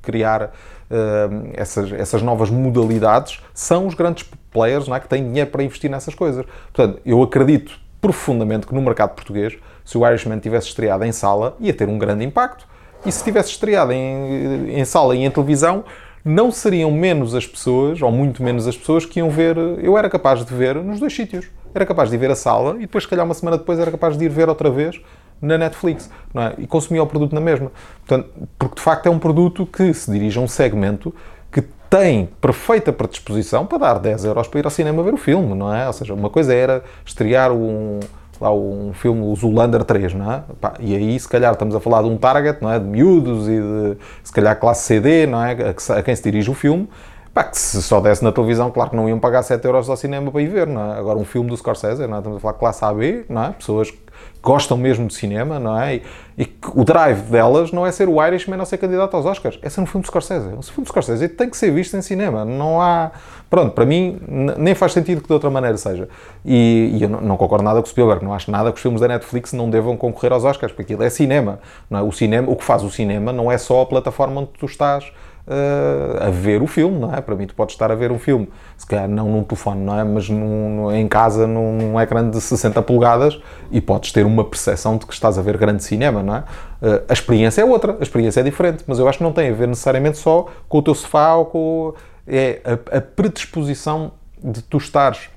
criar uh, essas, essas novas modalidades são os grandes players, não é? Que têm dinheiro para investir nessas coisas. Portanto, eu acredito profundamente que no mercado português, se o Irishman tivesse estreado em sala, ia ter um grande impacto. E se tivesse estreado em, em sala e em televisão, não seriam menos as pessoas, ou muito menos as pessoas, que iam ver. Eu era capaz de ver nos dois sítios era capaz de ir ver a sala e depois, se calhar, uma semana depois, era capaz de ir ver outra vez na Netflix é? e consumia o produto na mesma. Portanto, porque de facto é um produto que se dirige a um segmento que tem perfeita predisposição para dar 10 euros para ir ao cinema ver o filme, não é? Ou seja, uma coisa era estrear um, lá um filme, o Zulander 3, não é? E aí, se calhar, estamos a falar de um target, não é? De miúdos e de, se calhar, classe CD, não é? A quem se dirige o filme Pá, que se só desse na televisão, claro que não iam pagar 7 euros ao cinema para ir ver, não é? Agora, um filme do Scorsese, não é? estamos a falar classe AB, não é? Pessoas que gostam mesmo de cinema, não é? E, e o drive delas não é ser o Irishman ou ser candidato aos Oscars, é ser um filme de Scorsese. Um filme de Scorsese tem que ser visto em cinema, não há... Pronto, para mim, nem faz sentido que de outra maneira seja. E, e eu não, não, concordo nada com o Spielberg, não acho nada que os filmes da Netflix não devam concorrer aos Oscars, porque aquilo é cinema, não é? O cinema, o que faz o cinema não é só a plataforma onde tu estás uh, a ver o filme, não é? Para mim, tu podes estar a ver um filme, se calhar não num telefone, não é? Mas num, em casa, num, num ecrã de 60 polegadas e podes ter uma percepção de que estás a ver grande cinema, não é? Uh, a experiência é outra, a experiência é diferente, mas eu acho que não tem a ver necessariamente só com o teu sofá ou com. É a, a predisposição de tu estares,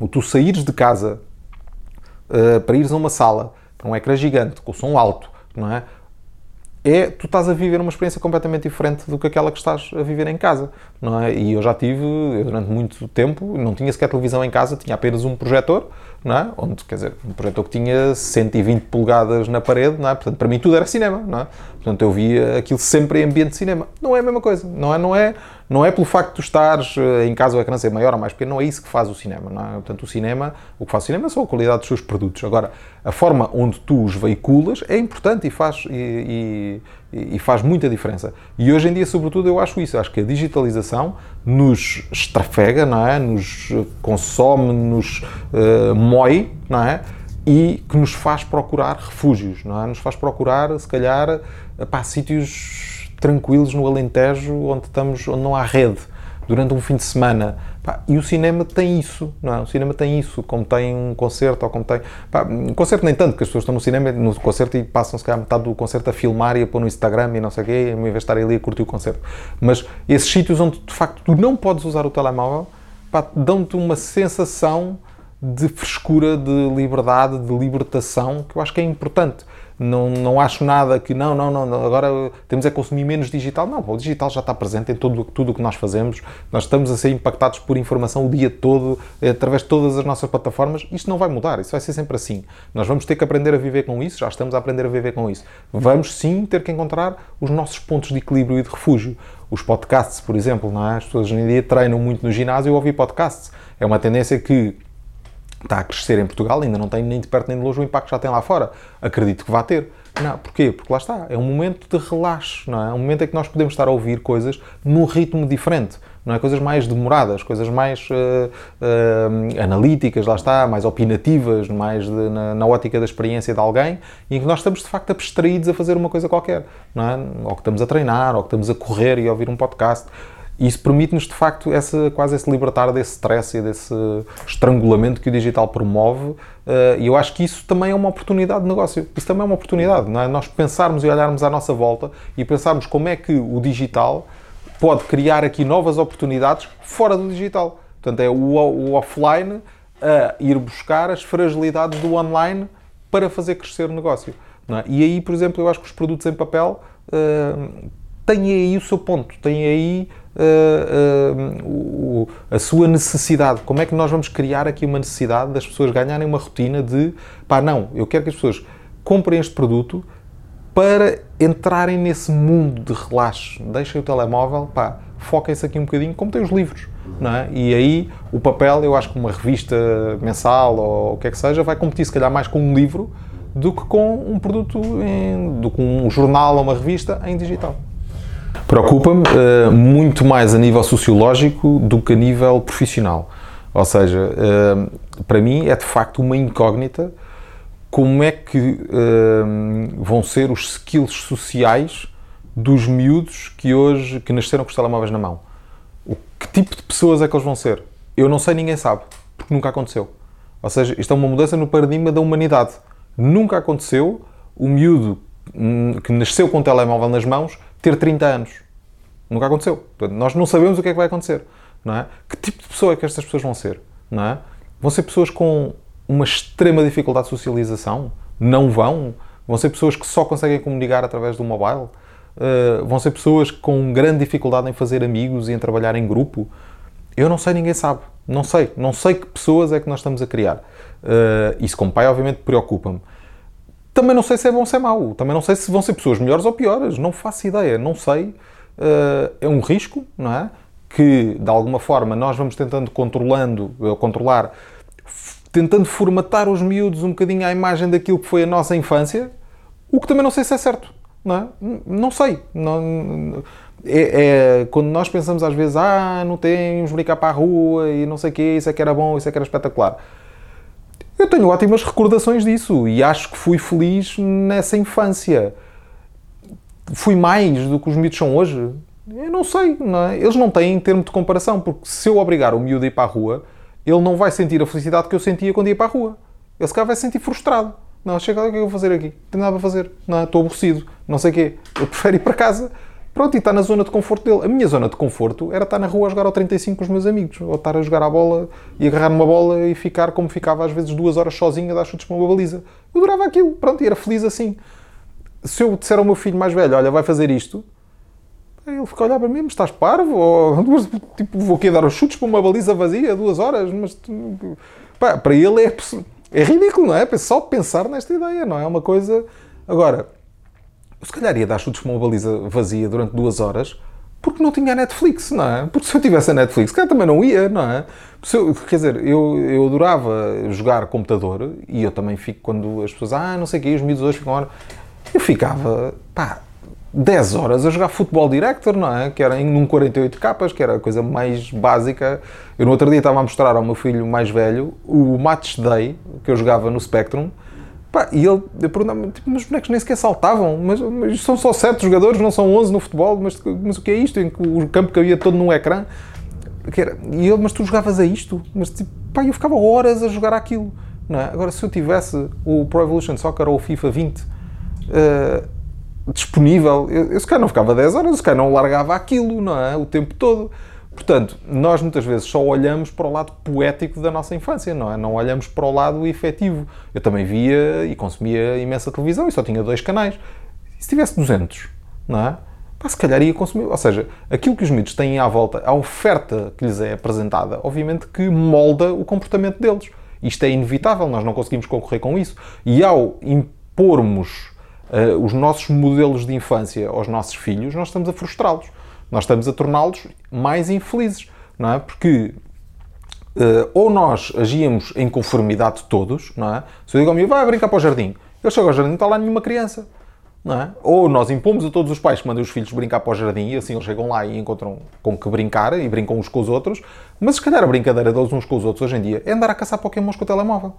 ou tu saíres de casa uh, para ires a uma sala, para um ecrã gigante, com som alto, não é? É tu estás a viver uma experiência completamente diferente do que aquela que estás a viver em casa, não é? E eu já tive, eu durante muito tempo, não tinha sequer televisão em casa, tinha apenas um projetor, não é? Onde, quer dizer, um projetor que tinha 120 polegadas na parede, não é? Portanto, para mim tudo era cinema, não é? Portanto, eu via aquilo sempre em ambiente de cinema. Não é a mesma coisa, não é? Não é, não é pelo facto de tu estares eh, em casa o ecrã ser maior ou mais pequeno, não é isso que faz o cinema, não é? Portanto, o cinema, o que faz o cinema só a qualidade dos seus produtos. Agora, a forma onde tu os veiculas é importante e faz, e, e, e faz muita diferença. E hoje em dia, sobretudo, eu acho isso. Acho que a digitalização nos estrafega, não é? Nos consome, nos uh, moe, não é? E que nos faz procurar refúgios, não é? Nos faz procurar, se calhar, para sítios tranquilos no Alentejo, onde, estamos, onde não há rede, durante um fim de semana. Pá, e o cinema tem isso, não é? O cinema tem isso, como tem um concerto, ou como tem... Pá, um concerto nem tanto, porque as pessoas estão no cinema, no concerto e passam se calhar metade do concerto a filmar e a pôr no Instagram e não sei o quê, em vez de estar ali a curtir o concerto. Mas esses sítios onde, de facto, tu não podes usar o telemóvel, dão-te uma sensação de frescura, de liberdade, de libertação, que eu acho que é importante. Não, não acho nada que não, não, não, agora temos é consumir menos digital. Não, o digital já está presente em tudo, o que nós fazemos. Nós estamos a ser impactados por informação o dia todo, através de todas as nossas plataformas. Isto não vai mudar, isso vai ser sempre assim. Nós vamos ter que aprender a viver com isso, já estamos a aprender a viver com isso. Vamos sim ter que encontrar os nossos pontos de equilíbrio e de refúgio. Os podcasts, por exemplo, não é? as pessoas hoje em dia treinam muito no ginásio e ouvir podcasts. É uma tendência que está a crescer em Portugal, ainda não tem nem de perto nem de longe o impacto que já tem lá fora. Acredito que vai ter. Não, porquê? Porque lá está, é um momento de relaxo, não é? É um momento em que nós podemos estar a ouvir coisas num ritmo diferente, não é? Coisas mais demoradas, coisas mais uh, uh, analíticas, lá está, mais opinativas, mais de, na, na, ótica da experiência de alguém, e em que nós estamos de facto abstraídos a fazer uma coisa qualquer, não é? Ou que estamos a treinar, ou que estamos a correr e a ouvir um podcast. E isso permite-nos, de facto, essa, quase esse libertar desse stress e desse estrangulamento que o digital promove. Eh, e eu acho que isso também é uma oportunidade de negócio. Isso também é uma oportunidade, não é? Nós pensarmos e olharmos à nossa volta e pensarmos como é que o digital pode criar aqui novas oportunidades fora do digital. Portanto, é o, o offline a ir buscar as fragilidades do online para fazer crescer o negócio. É? E aí, por exemplo, eu acho que os produtos em papel uh, têm aí o seu ponto, têm aí uh, uh, a sua necessidade. Como é que nós vamos criar aqui uma necessidade das pessoas ganharem uma rotina de pá, não, eu quero que as pessoas comprem este produto para entrarem nesse mundo de relaxo. Deixem o telemóvel, pá, foquem-se aqui um bocadinho, como tem os livros. Não é? E aí o papel, eu acho que uma revista mensal ou o que é que seja, vai competir se calhar mais com um livro do que com um produto, em, do que um jornal ou uma revista em digital. Preocupa-me uh, muito mais a nível sociológico do que a nível profissional. Ou seja, uh, para mim é de facto uma incógnita como é que uh, vão ser os skills sociais dos miúdos que hoje que nasceram com os telemóveis na mão. O que tipo de pessoas é que eles vão ser? Eu não sei, ninguém sabe, porque nunca aconteceu. Ou seja, isto é uma mudança no paradigma da humanidade. Nunca aconteceu o miúdo hum, que nasceu com o telemóvel nas mãos ter 30 anos. Nunca aconteceu. Portanto, nós não sabemos o que é que vai acontecer. Não é? Que tipo de pessoa é que estas pessoas vão ser? Não é? Vão ser pessoas com uma extrema dificuldade de socialização? Não vão? Vão ser pessoas que só conseguem comunicar através do mobile? Uh, vão ser pessoas com grande dificuldade em fazer amigos e em trabalhar em grupo? Eu não sei, ninguém sabe. Não sei. Não sei que pessoas é que nós estamos a criar. Uh, isso, como pai, obviamente preocupa-me. Também não sei se é bom ou se é mau. Também não sei se vão ser pessoas melhores ou piores. Não faço ideia. Não sei. Uh, é um risco, não é? Que, de alguma forma, nós vamos tentando controlando, controlar, tentando formatar os miúdos um bocadinho à imagem daquilo que foi a nossa infância, o que também não sei se é certo. Não, é? não sei. Não, é, é, quando nós pensamos às vezes, ah, não temos brincar para a rua e não sei o quê, isso é que era bom, isso é que era espetacular eu tenho ótimas recordações disso e acho que fui feliz nessa infância. Fui mais do que os miúdos são hoje? Eu não sei, não é? Eles não têm termo de comparação, porque se eu obrigar o miúdo a ir para a rua, ele não vai sentir a felicidade que eu sentia quando ia para a rua. Ele se calhar vai se sentir frustrado. Não, chega, o que é que eu vou fazer aqui? Não tenho nada para fazer. Não, é? estou aborrecido. Não sei o quê. Eu prefiro ir para casa Pronto, e está na zona de conforto dele. A minha zona de conforto era estar na rua a jogar ao 35 com os meus amigos, ou estar a jogar a bola e agarrar uma bola e ficar como ficava às vezes duas horas sozinho a dar chutes para uma baliza. Eu adorava aquilo, pronto, e era feliz assim. Se eu disser ao meu filho mais velho, olha, vai fazer isto, ele fica a olhar para mim, mas estás parvo? Ou, tipo, vou aqui dar os chutes para uma baliza vazia, duas horas? Mas, pá, para ele é, é ridículo, não é? Só pensar nesta ideia, não é? É uma coisa... Agora, eu se calhar ia dar chutes para uma baliza vazia durante duas horas porque não tinha Netflix, não é? Porque se eu tivesse a Netflix, cara, também não ia, não é? Eu, quer dizer, eu, eu adorava jogar computador e eu também fico quando as pessoas, ah, não sei o que, os miúdos hoje ficam. Eu ficava, pá, 10 horas a jogar Futebol Director, não é? Que era em num 48 capas, que era a coisa mais básica. Eu no outro dia estava a mostrar ao meu filho mais velho o Match Day que eu jogava no Spectrum Pá, e ele, eu perguntava tipo, mas os bonecos nem sequer saltavam, mas, mas são só 7 jogadores, não são 11 no futebol, mas, mas o que é isto? Em que o campo cabia todo num ecrã. Era, e ele, mas tu jogavas a isto? Mas tipo, pá, eu ficava horas a jogar aquilo. Não é? Agora, se eu tivesse o Pro Evolution Soccer ou o FIFA 20 uh, eh, disponível, eu, eu se calhar não ficava 10 horas, se calhar não largava aquilo, não é? O tempo todo. Portanto, nós muitas vezes só olhamos para o lado poético da nossa infância, não é? Não olhamos para o lado efetivo. Eu também via e consumia imensa televisão e só tinha dois canais. E se tivesse 200, não é? Pá, se calhar ia consumir. Ou seja, aquilo que os miúdos têm à volta, a oferta que lhes é apresentada, obviamente que molda o comportamento deles. Isto é inevitável, nós não conseguimos concorrer com isso. E ao impormos uh, os nossos modelos de infância aos nossos filhos, nós estamos a frustrá-los. Nós estamos a torná-los mais infelizes, não é? Porque uh, ou nós agíamos em conformidade todos, não é? Se eu digo ao meu, vai brincar para o jardim, eu chego ao jardim não está lá nenhuma criança. É? Ou nós impomos a todos os pais que mandem os filhos brincar para o jardim e assim eles chegam lá e encontram com que brincar e brincam uns com os outros, mas se calhar a brincadeira deles uns com os outros hoje em dia é andar a caçar pokémons com o telemóvel.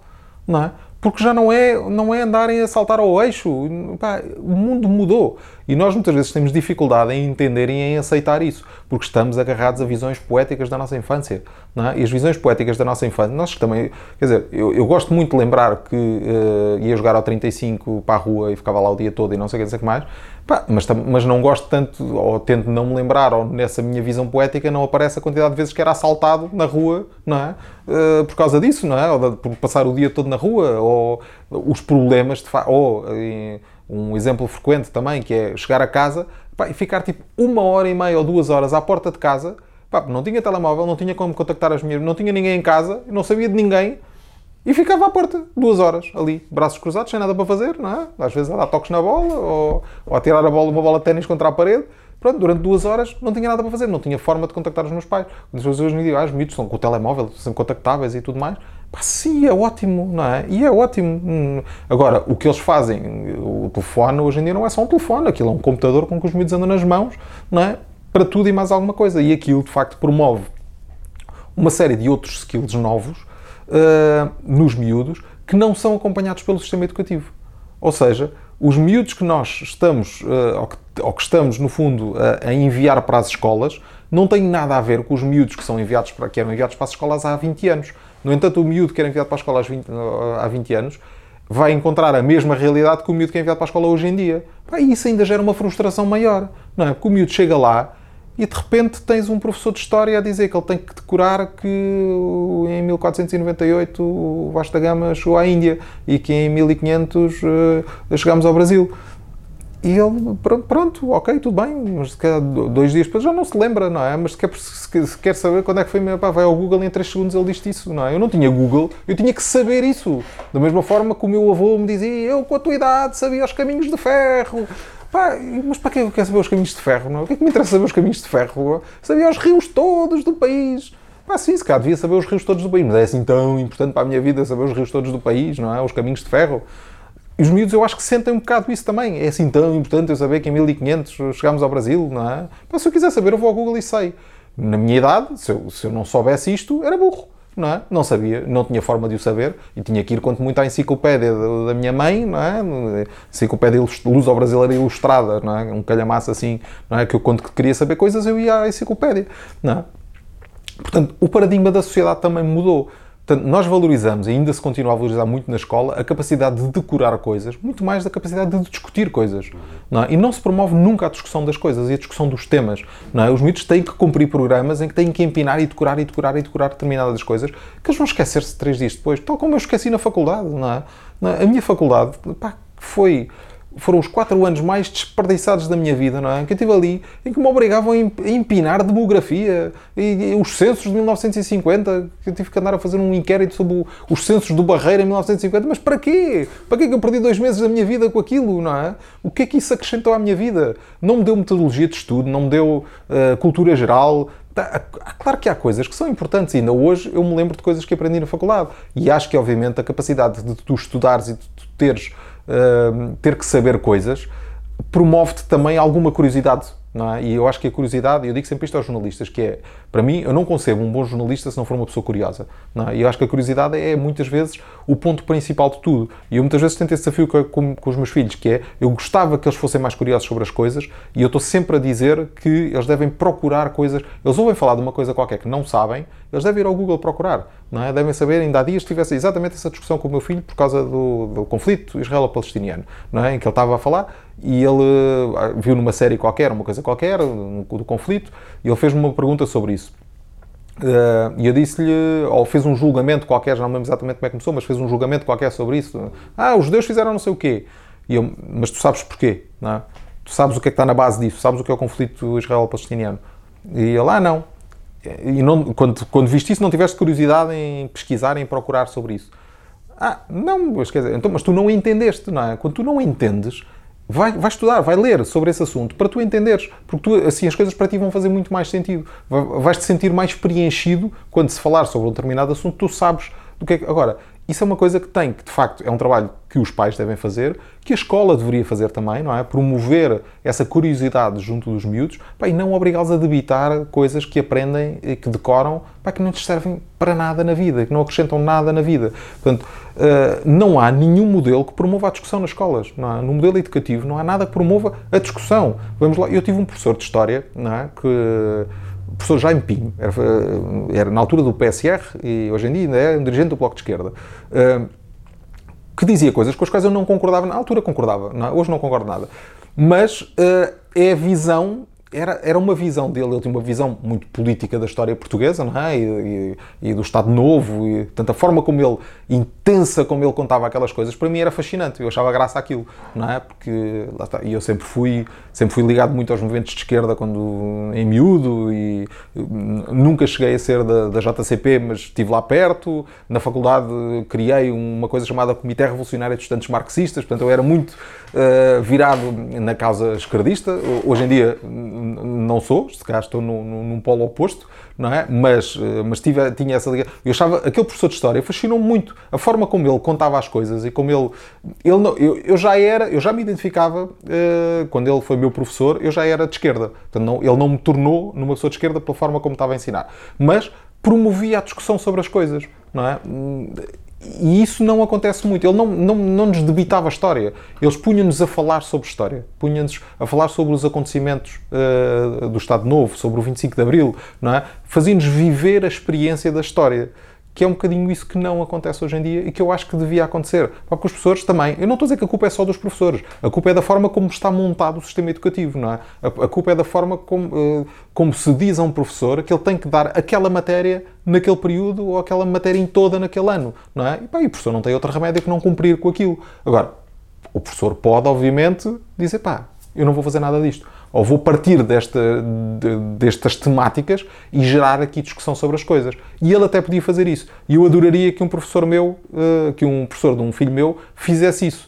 Não é? porque já não é, não é andarem a saltar ao eixo. Pá, o mundo mudou. E nós muitas vezes temos dificuldade em entender e em aceitar isso, porque estamos agarrados a visões poéticas da nossa infância. É? E as visões poéticas da nossa infância, nós também, quer dizer, eu, eu gosto muito de lembrar que uh, ia jogar ao 35 para a rua e ficava lá o dia todo e não sei o que, que mais, Pá, mas, mas não gosto tanto, ou tento não me lembrar, ou nessa minha visão poética não aparece a quantidade de vezes que era assaltado na rua, não é? Uh, por causa disso, não é? Ou de, por passar o dia todo na rua, ou os problemas, de ou um exemplo frequente também, que é chegar a casa pá, e ficar tipo uma hora e meia ou duas horas à porta de casa, pá, não tinha telemóvel, não tinha como contactar as minhas, não tinha ninguém em casa, não sabia de ninguém, e ficava à porta, duas horas, ali, braços cruzados, sem nada para fazer, não é? Às vezes a dar toques na bola, ou, ou a tirar a bola, uma bola de ténis contra a parede. Pronto, durante duas horas não tinha nada para fazer, não tinha forma de contactar os meus pais. As pessoas hoje me dizem, ah, os miúdos estão com o telemóvel, são contactáveis e tudo mais. Pá, sim, é ótimo, não é? E é ótimo. Hum. Agora, o que eles fazem, o telefone hoje em dia não é só um telefone, aquilo é um computador com que os miúdos andam nas mãos, não é? Para tudo e mais alguma coisa. E aquilo, de facto, promove uma série de outros skills novos uh, nos miúdos que não são acompanhados pelo sistema educativo. Ou seja, os miúdos que nós estamos, uh, ou, que, ou, que, estamos, no fundo, uh, a enviar para as escolas, não têm nada a ver com os miúdos que são enviados para, que eram enviados para as escolas há 20 anos. No entanto, o miúdo que era enviado para a escola 20, há 20 anos vai encontrar a mesma realidade que o miúdo que é enviado para a escola hoje em dia. Pá, isso ainda gera uma frustração maior, não é? Porque o miúdo chega lá e de repente tens um professor de História a dizer que ele tem que decorar que em 1498 o Vasco da Gama chegou à Índia e que em 1500 uh, chegámos ao Brasil. E ele, pronto, pronto, ok, tudo bem, mas dois dias depois já não se lembra, não é? Mas se quer, se quer saber quando é que foi, pá, vai ao Google e em 3 segundos ele diz isso, não é? Eu não tinha Google, eu tinha que saber isso. Da mesma forma que o meu avô me dizia, eu com a tua idade sabia os caminhos de ferro, Pá, mas para que eu quero saber os caminhos de ferro? Não? É? O que é que me interessa saber os caminhos de ferro? Sabia os rios todos do país. Pá, sim, se cá devia saber os rios todos do país, mas é assim tão importante para a minha vida saber os rios todos do país, não é? Os caminhos de ferro. E os miúdos eu acho que sentem um bocado isso também. É assim tão importante eu saber que em 1500 chegámos ao Brasil, não é? Pá, se eu quiser saber, eu vou ao Google e sei. Na minha idade, se eu, se eu não soubesse isto, era burro não é? Não sabia, não tinha forma de o saber e tinha que ir quanto muito à enciclopédia da minha mãe, não é? Enciclopédia Luso Brasileira Ilustrada, não é? Um calhamaço assim, não é? Que eu quando queria saber coisas eu ia à enciclopédia, não é? Portanto, o paradigma da sociedade também mudou. Portanto, nós valorizamos, e ainda se continua a valorizar muito na escola, a capacidade de decorar coisas, muito mais da capacidade de discutir coisas. Não é? E não se promove nunca a discussão das coisas e a discussão dos temas. Não é? Os miúdos têm que cumprir programas em que têm que empinar e decorar e decorar e decorar determinadas coisas que eles vão esquecer-se três dias depois, tal como eu esqueci na faculdade. Não é? É? A minha faculdade pá, foi foram os quatro anos mais desperdiçados da minha vida, não é? Que eu estive ali em que me obrigavam a empinar demografia e, e, os censos de 1950, que eu tive que andar a fazer um inquérito sobre o, os censos do Barreira em 1950. Mas para quê? Para quê que eu perdi dois meses da minha vida com aquilo, não é? O que é que isso acrescentou à minha vida? Não me deu metodologia de estudo, não me deu uh, cultura geral, tá, Claro que há coisas que são importantes, e ainda hoje eu me lembro de coisas que aprendi na faculdade. E acho que, obviamente, a capacidade de tu estudares e de tu teres ter que saber coisas, promove-te também alguma curiosidade é? E eu acho que a curiosidade, eu digo sempre isto aos jornalistas, que é, para mim, eu não concebo um bom jornalista se não for uma pessoa curiosa. É? E eu acho que a curiosidade é, muitas vezes, o ponto principal de tudo. E eu muitas vezes tento esse desafio com, com, com, os meus filhos, que é, eu gostava que eles fossem mais curiosos sobre as coisas, e eu estou sempre a dizer que eles devem procurar coisas. Eles ouvem falar de uma coisa qualquer que não sabem, eles devem ir ao Google procurar. Não é? Devem saber, ainda há dias tivesse exatamente essa discussão com o meu filho por causa do, do conflito israelo-palestiniano, não é? em que ele estava a falar, e ele ah, viu numa série qualquer, uma coisa qualquer, do conflito, e ele fez-me uma pergunta sobre isso. Uh, e eu disse-lhe, ou fez um julgamento qualquer, já não me lembro exatamente como é que começou, mas fez um julgamento qualquer sobre isso. Ah, os judeus fizeram não sei o quê. E eu, mas tu sabes porquê, não é? Tu sabes o que é que está na base disso, sabes o que é o conflito israelo-palestiniano. E ele, ah, não. E não, quando, quando viste isso, não tiveste curiosidade em pesquisar, em procurar sobre isso. Ah, não, mas, quer dizer, então, mas tu não entendeste, não é? Quando tu não entendes, vai, vai estudar, vai ler sobre esse assunto para tu entenderes, porque tu, assim as coisas para ti vão fazer muito mais sentido. Vais-te sentir mais preenchido quando se falar sobre um determinado assunto, tu sabes do que é que. Agora, isso é uma coisa que tem, que de facto é um trabalho que os pais devem fazer, que a escola deveria fazer também, não é? Promover essa curiosidade junto dos miúdos pá, e não obrigá-los a debitar coisas que aprendem e que decoram pá, que não lhes servem para nada na vida, que não acrescentam nada na vida. Portanto, uh, não há nenhum modelo que promova a discussão nas escolas. Não No modelo educativo não há nada que promova a discussão. Vamos lá, eu tive um professor de História não é? que o professor Jaime Pinho, era, era, na altura do PSR e hoje em dia ainda é um dirigente do Bloco de Esquerda, uh, que dizia coisas com as quais eu não concordava, na altura. Concordava, não, hoje não concordo nada, mas uh, é a visão era, era uma visão dele, ele tinha uma visão muito política da história portuguesa, não é? E, e, e do Estado Novo, e tanto a forma como ele, intensa como ele contava aquelas coisas, para mim era fascinante, eu achava graça aquilo, não é? Porque, lá está, e eu sempre fui, sempre fui ligado muito aos movimentos de esquerda quando em miúdo, e nunca cheguei a ser da, da JCP, mas estive lá perto, na faculdade criei uma coisa chamada Comitê Revolucionário de Estudantes Marxistas, portanto eu era muito uh, virado na causa esquerdista, hoje em dia não sou, se calhar estou num, num polo oposto, não é? Mas, eh, mas tive, tinha essa ligação. Eu achava, aquele professor de História fascinou-me muito. A forma como ele contava as coisas e como ele... ele não, eu, eu já era, eu já me identificava, uh, quando ele foi meu professor, eu já era de esquerda. Portanto, não, ele não me tornou numa pessoa de esquerda pela forma como estava a ensinar. Mas promovia a discussão sobre as coisas, não é? E isso não acontece muito. Ele não, não, não nos debitava a história. Eles punham-nos a falar sobre história. Punham-nos a falar sobre os acontecimentos uh, do Estado Novo, sobre o 25 de Abril, não é? Faziam-nos viver a experiência da história que é um bocadinho isso que não acontece hoje em dia e que eu acho que devia acontecer. Porque os professores também, eu não estou a dizer que a culpa é só dos professores, a culpa é da forma como está montado o sistema educativo, não é? A, culpa é da forma como, uh, como se diz a um professor que ele tem que dar aquela matéria naquele período ou aquela matéria em toda naquele ano, não é? E, pá, e o professor não tem outro remédio que não cumprir com aquilo. Agora, o professor pode, obviamente, dizer, pá, eu não vou fazer nada disto ou vou partir desta, de, destas temáticas e gerar aqui discussão sobre as coisas. E ele até podia fazer isso. E eu adoraria que um professor meu, uh, que um professor de um filho meu, fizesse isso.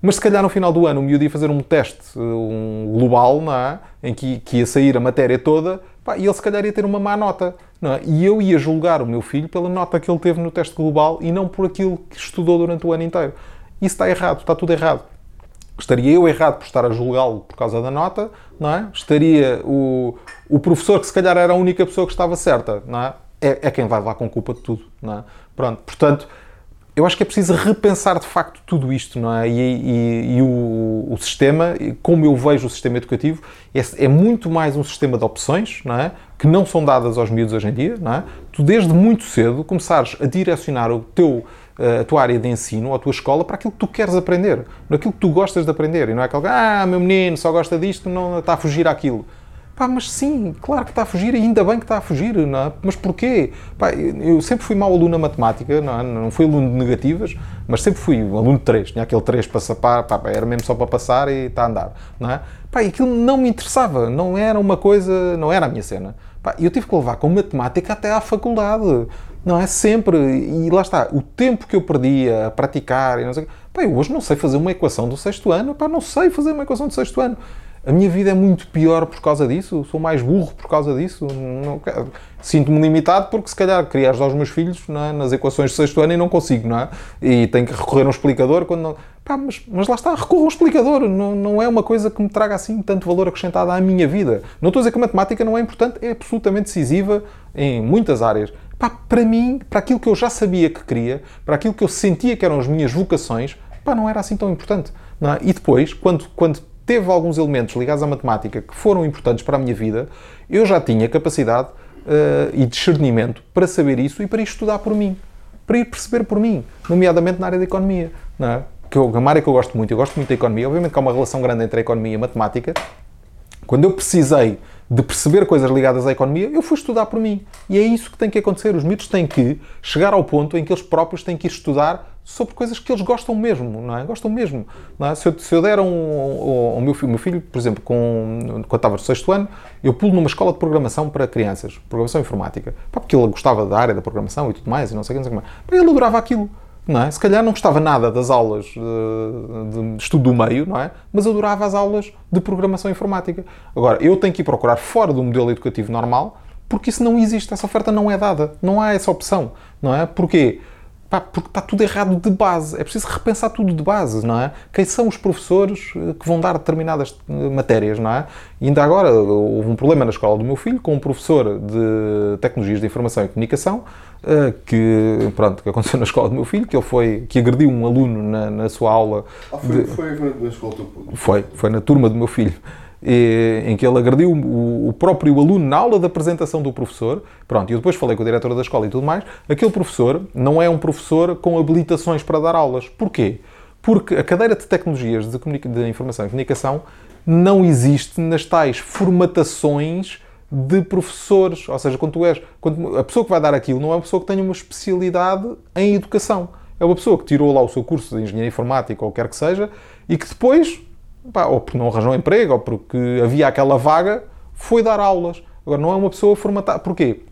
Mas se calhar no final do ano o miúdo ia fazer um teste eh, um global, não é? em que, que ia sair a matéria toda, pá, e ele se calhar ia ter uma má nota. Não é? E eu ia julgar o meu filho pela nota que ele teve no teste global e não por aquilo que estudou durante o ano inteiro. Isso está errado, está tudo errado. Estaria eu errado por estar a julgá-lo por causa da nota, não é? Estaria o, o professor, que se calhar era a única pessoa que estava certa, não é? É, é quem vai lá com culpa de tudo, não é? Pronto, portanto, eu acho que é preciso repensar de facto tudo isto, não é? E, e, e o, o, sistema, como eu vejo o sistema educativo, é, é, muito mais um sistema de opções, não é? Que não são dadas aos miúdos hoje em dia, não é? Tu desde muito cedo começares a direcionar o teu a tua área de ensino ou a tua escola para aquilo que tu queres aprender, naquilo que tu gostas de aprender. E não é aquele, ah, meu menino só gosta disto, não está a fugir àquilo. Pá, mas sim, claro que está a fugir e ainda bem que está a fugir, não é? Mas porquê? Pá, eu sempre fui mau aluno na matemática, não, é? não fui aluno de negativas, mas sempre fui um aluno de 3. Tinha aquele 3 para sapar, pá, era mesmo só para passar e está a andar, não é? Pá, e aquilo não me interessava, não era uma coisa, não era a minha cena. Pá, eu tive que levar com matemática até à faculdade. Não é sempre. E lá está, o tempo que eu perdia a praticar e não sei pá, eu hoje não sei fazer uma equação do sexto ano, pá, não sei fazer uma equação do sexto ano. A minha vida é muito pior por causa disso, sou mais burro por causa disso. Sinto-me limitado porque, se calhar, queria ajudar os meus filhos é? nas equações do sexto ano e não consigo, não é? E tenho que recorrer a um explicador quando não. Pá, mas, mas lá está, recorro a um explicador. Não, não é uma coisa que me traga assim tanto valor acrescentado à minha vida. Não estou a dizer que a matemática não é importante, é absolutamente decisiva em muitas áreas. Pá, para mim, para aquilo que eu já sabia que queria, para aquilo que eu sentia que eram as minhas vocações, pá, não era assim tão importante. É? E depois, quando, quando teve alguns elementos ligados à matemática que foram importantes para a minha vida, eu já tinha capacidade uh, e discernimento para saber isso e para estudar por mim, para ir perceber por mim, nomeadamente na área da economia, não é? que é uma área que eu gosto muito, eu gosto muito da economia, obviamente que há uma relação grande entre a economia e a matemática, Quando eu precisei de perceber coisas ligadas à economia, eu fui estudar por mim. E é isso que tem que acontecer. Os miúdos têm que chegar ao ponto em que eles próprios têm que ir estudar sobre coisas que eles gostam mesmo, não é? Gostam mesmo. É? Se, eu, se, eu, der um, um, um meu, filho, meu filho, por exemplo, com, quando estava no sexto ano, eu pulo numa escola de programação para crianças, programação informática, porque ele gostava da área da programação e tudo mais, e não sei o que, não sei o que mais. Ele adorava aquilo. Não é? Se calhar não gostava nada das aulas de, de, de, estudo do meio, não é? Mas adorava as aulas de programação informática. Agora, eu tenho que ir procurar fora do modelo educativo normal, porque isso não existe, essa oferta não é dada, não há essa opção, não é? Porquê? Pá, porque está tudo errado de base. É preciso repensar tudo de base, não é? Quem são os professores eh, que vão dar determinadas eh, matérias, não é? E ainda agora houve um problema na escola do meu filho com um professor de Tecnologias de Informação e Comunicação eh, que, pronto, que aconteceu na escola do meu filho, que ele foi, que agrediu um aluno na, na sua aula. Ah, foi, de, foi na escola do Foi, foi na turma do meu filho em que ele agrediu o, próprio aluno na aula de apresentação do professor. Pronto, e eu depois falei com o diretor da escola e tudo mais. Aquele professor não é um professor com habilitações para dar aulas. Porquê? Porque a cadeira de tecnologias de, de informação e comunicação não existe nas tais formatações de professores. Ou seja, quando tu és, quando a pessoa que vai dar aquilo não é uma pessoa que tenha uma especialidade em educação. É uma pessoa que tirou lá o seu curso de engenharia informática ou quer que seja e que depois pá, ou porque não arranjou emprego, ou porque havia aquela vaga, foi dar aulas. Agora, não é uma pessoa formatada. Porquê?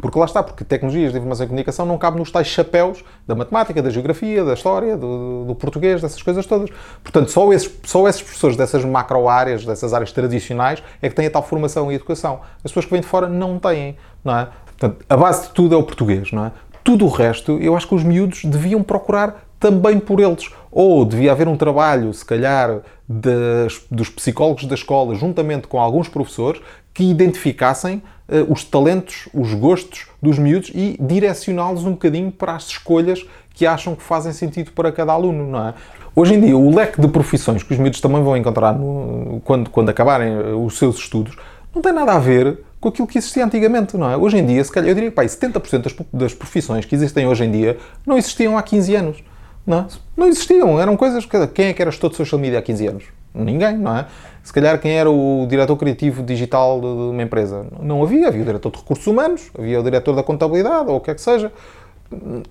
Porque lá está, porque tecnologias de informação e comunicação não cabem nos tais chapéus da matemática, da geografia, da história, do, do português, dessas coisas todas. Portanto, só esses, só esses professores dessas macro-áreas, dessas áreas tradicionais, é que têm a tal formação e educação. As pessoas que vêm de fora não têm, não é? Portanto, a base de tudo é o português, não é? Tudo o resto, eu acho que os miúdos deviam procurar também por eles. Ou devia haver um trabalho, se calhar, das, dos psicólogos da escola, juntamente com alguns professores, que identificassem uh, os talentos, os gostos dos miúdos e direcioná-los um bocadinho para as escolhas que acham que fazem sentido para cada aluno, não é? Hoje em dia, o leque de profissões que os miúdos também vão encontrar no, quando, quando acabarem eh, os seus estudos não tem nada a ver com aquilo que existia antigamente, não é? Hoje em dia, se calhar, eu diria que pá, 70% das, das profissões que existem hoje em dia não existiam há 15 anos. Não, não existiam, eram coisas. Quem é que era gestor de social media há 15 anos? Ninguém, não é? Se calhar quem era o diretor criativo digital de uma empresa? Não havia. Havia o diretor de recursos humanos, havia o diretor da contabilidade, ou o que é que seja,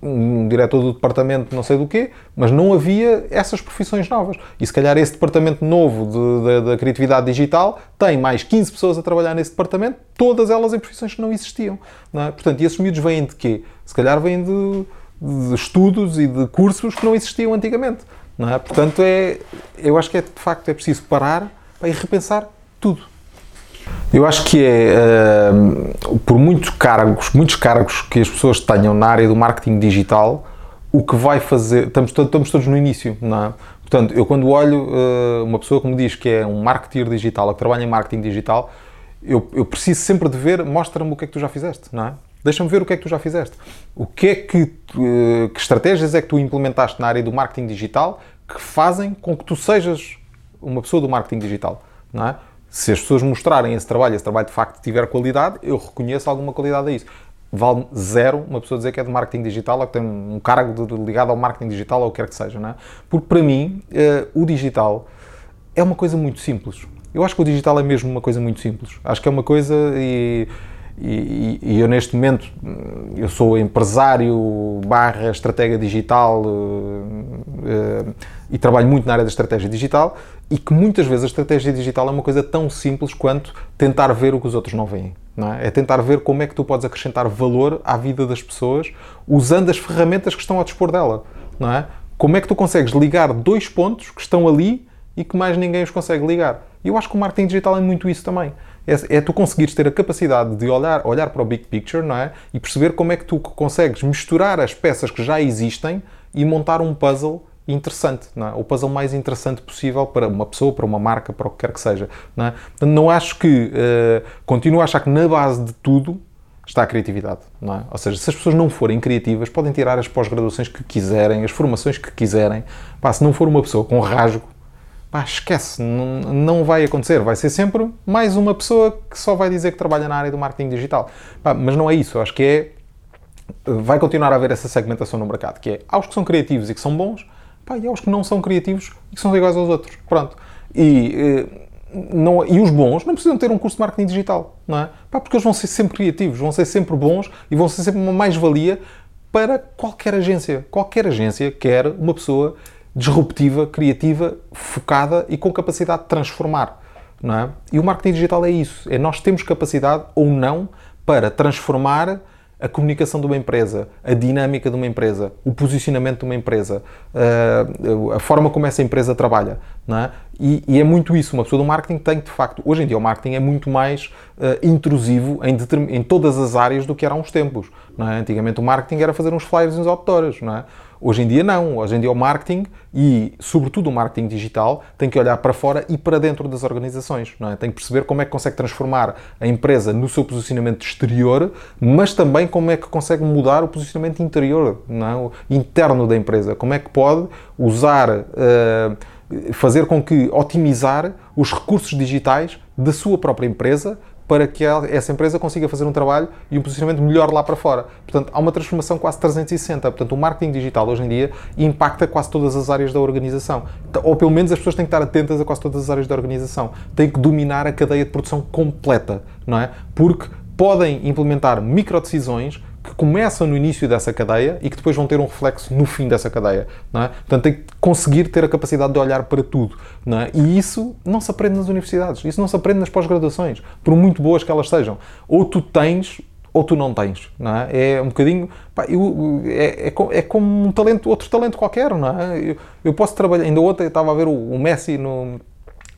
um diretor do departamento não sei do quê, mas não havia essas profissões novas. E se calhar esse departamento novo de, de, da criatividade digital tem mais 15 pessoas a trabalhar nesse departamento, todas elas em profissões que não existiam. Não é? Portanto, e esses miúdos vêm de quê? Se calhar vêm de de estudos e de cursos que não existiam antigamente. Não é? Portanto, é, eu acho que é, de facto é preciso parar e repensar tudo. Eu acho que é, uh, por muitos cargos, muitos cargos que as pessoas tenham na área do marketing digital, o que vai fazer. Estamos, estamos todos no início, não é? Portanto, eu quando olho uh, uma pessoa que me diz que é um marketeer digital que trabalha em marketing digital, eu, eu preciso sempre de ver, mostra-me o que é que tu já fizeste, não é? Deixa-me ver o que é que tu já fizeste. O que é que, eh, que estratégias é que tu implementaste na área do marketing digital que fazem com que tu sejas uma pessoa do marketing digital, não é? Se as pessoas mostrarem esse trabalho, esse trabalho de facto tiver qualidade, eu reconheço alguma qualidade a isso. Vale zero uma pessoa dizer que é de marketing digital ou que tem um cargo de, ligado ao marketing digital ou o que quer que seja, não é? Porque para mim, uh, o digital é uma coisa muito simples. Eu acho que o digital é mesmo uma coisa muito simples. Acho que é uma coisa e e, e, eu neste momento eu sou empresário barra estratégia digital uh, uh, e trabalho muito na área da estratégia digital e que muitas vezes a estratégia digital é uma coisa tão simples quanto tentar ver o que os outros não veem. Não é? é tentar ver como é que tu podes acrescentar valor à vida das pessoas usando as ferramentas que estão ao dispor dela. Não é? Como é que tu consegues ligar dois pontos que estão ali e que mais ninguém os consegue ligar? Eu acho que o marketing digital é muito isso também é, é, tu conseguires ter a capacidade de olhar, olhar para o big picture, não é? E perceber como é que tu consegues misturar as peças que já existem e montar um puzzle interessante, não é? O puzzle mais interessante possível para uma pessoa, para uma marca, para o que quer que seja, não é? Portanto, não acho que, uh, continuo a achar que na base de tudo está a criatividade, não é? Ou seja, se as pessoas não forem criativas, podem tirar as pós-graduações que quiserem, as formações que quiserem, pá, se não for uma pessoa com rasgo, pá, esquece, não, vai acontecer. Vai ser sempre mais uma pessoa que só vai dizer que trabalha na área do marketing digital. Pá, mas não é isso, acho que é. Vai continuar a haver essa segmentação no mercado, que é aos que são criativos e que são bons, pá, e aos que não são criativos e que são iguais aos outros. Pronto. E não, e os bons não precisam ter um curso de marketing digital, não é? Pá, porque eles vão ser sempre criativos, vão ser sempre bons e vão ser sempre uma mais-valia para qualquer agência. Qualquer agência quer uma pessoa disruptiva, criativa, focada e com capacidade de transformar. Não é? E o marketing digital é isso. É nós temos capacidade ou não para transformar a comunicação de uma empresa, a dinâmica de uma empresa, o posicionamento de uma empresa, a, a forma como essa empresa trabalha. Não é? E, e, é muito isso. Uma pessoa do marketing tem de facto. Hoje em dia, o marketing é muito mais uh, intrusivo em, em, todas as áreas do que era há uns tempos. Não é? Antigamente, o marketing era fazer uns flyers e uns outdoors. Não é? Hoje em dia não, hoje em dia o marketing e sobretudo o marketing digital tem que olhar para fora e para dentro das organizações, é? Tem que perceber como é que consegue transformar a empresa no seu posicionamento exterior, mas também como é que consegue mudar o posicionamento interior, é? o interno da empresa, como é que pode usar, uh, fazer com que otimizar os recursos digitais da sua própria empresa para que essa empresa consiga fazer um trabalho e um posicionamento melhor lá para fora. Portanto, há uma transformação quase 360. Portanto, o marketing digital hoje em dia impacta quase todas as áreas da organização. Ou pelo menos as pessoas têm que estar atentas a quase todas as áreas da organização. Têm que dominar a cadeia de produção completa, não é? Porque podem implementar micro decisões que começam no início dessa cadeia e que depois vão ter um reflexo no fim dessa cadeia. Não é? Portanto, tem que conseguir ter a capacidade de olhar para tudo. Não é? E isso não se aprende nas universidades, isso não se aprende nas pós-graduações, por muito boas que elas sejam. Ou tu tens ou tu não tens, não é? É um bocadinho, pá, eu, é, é, é, como um talento, outro talento qualquer, não é? Eu, eu posso trabalhar, ainda ontem estava a ver o, o Messi no,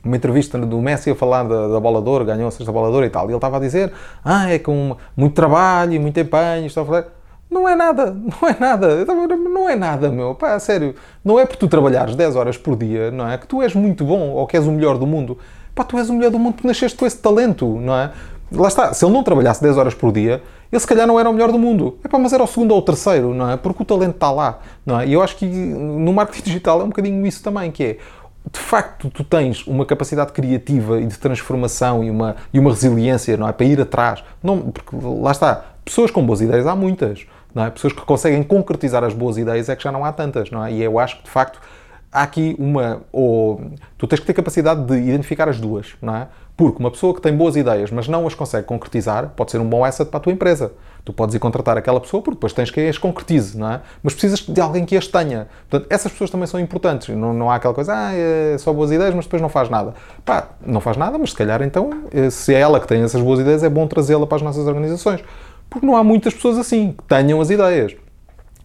uma entrevista do Messi a falar da, da bola de ouro, ganhou a sexta bola de ouro e tal. E ele estava a dizer, ah, é com muito trabalho e muito empenho, estou a falar. Não é nada, não é nada, não é nada, meu. Pá, sério, não é por tu trabalhares 10 horas por dia, não é? Que tu és muito bom ou que és o melhor do mundo. Pá, tu és o melhor do mundo porque nasceste com esse talento, não é? Lá está, se ele não trabalhasse 10 horas por dia, ele se calhar não era o melhor do mundo. É pá, mas era o segundo ou o terceiro, não é? Porque o talento está lá, não é? E eu acho que no marketing digital é um bocadinho isso também, que é de facto tu tens uma capacidade criativa e de transformação e uma, e uma resiliência não é? para ir atrás. Não, porque lá está, pessoas com boas ideias há muitas. Não é? Pessoas que conseguem concretizar as boas ideias é que já não há tantas. Não é? E eu acho que de facto há aqui uma. Ou, tu tens que ter capacidade de identificar as duas. Não é? Porque uma pessoa que tem boas ideias, mas não as consegue concretizar, pode ser um bom asset para a tua empresa. Tu podes ir contratar aquela pessoa porque depois tens que as concretize, não é? Mas precisas de alguém que as tenha. Portanto, essas pessoas também são importantes. Não, não há aquela coisa, ah, é só boas ideias, mas depois não faz nada. Pá, não faz nada, mas se calhar então, eh, se é ela que tem essas boas ideias, é bom trazê-la para as nossas organizações. Porque não há muitas pessoas assim, que tenham as ideias.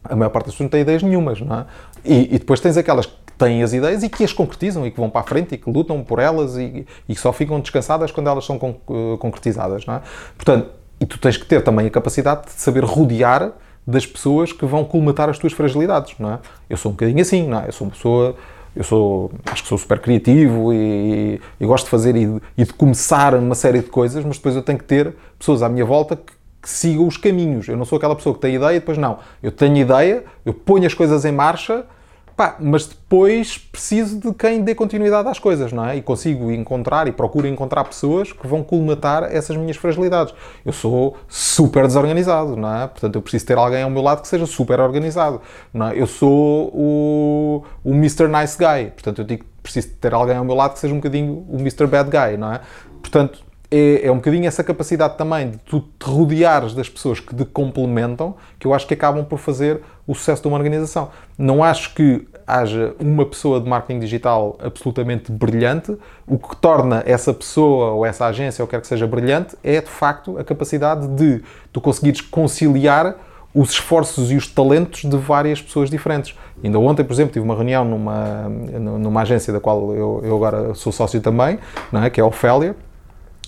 A maior parte das pessoas não tem ideias nenhumas, não é? E, e depois tens aquelas têm as ideias e que as concretizam e que vão para a frente e que lutam por elas e, e só ficam descansadas quando elas são con eh, concretizadas, não é? Portanto, e tu tens que ter também a capacidade de saber rodear das pessoas que vão colmatar as tuas fragilidades, não é? Eu sou um bocadinho assim, não é? Eu sou uma pessoa eu sou, acho que sou super criativo e, e gosto de fazer e de, e de, começar uma série de coisas, mas depois eu tenho que ter pessoas à minha volta que, que, sigam os caminhos. Eu não sou aquela pessoa que tem ideia e depois não. Eu tenho ideia, eu ponho as coisas em marcha Pá, mas depois preciso de quem dê continuidade às coisas, não é? E consigo encontrar e procuro encontrar pessoas que vão colmatar essas minhas fragilidades. Eu sou super desorganizado, não é? Portanto, eu preciso ter alguém ao meu lado que seja super organizado, não é? Eu sou o, o Mr. Nice Guy, portanto, eu digo preciso ter alguém ao meu lado que seja um bocadinho o Mr. Bad Guy, não é? Portanto, é, é, um bocadinho essa capacidade também de tu te rodeares das pessoas que te complementam, que eu acho que acabam por fazer o sucesso de uma organização. Não acho que haja uma pessoa de marketing digital absolutamente brilhante. O que torna essa pessoa ou essa agência, ou quer que seja brilhante, é de facto a capacidade de tu conseguires conciliar os esforços e os talentos de várias pessoas diferentes. Ainda ontem, por exemplo, tive uma reunião numa, numa agência da qual eu, eu agora sou sócio também, não é? que é a Ofélia,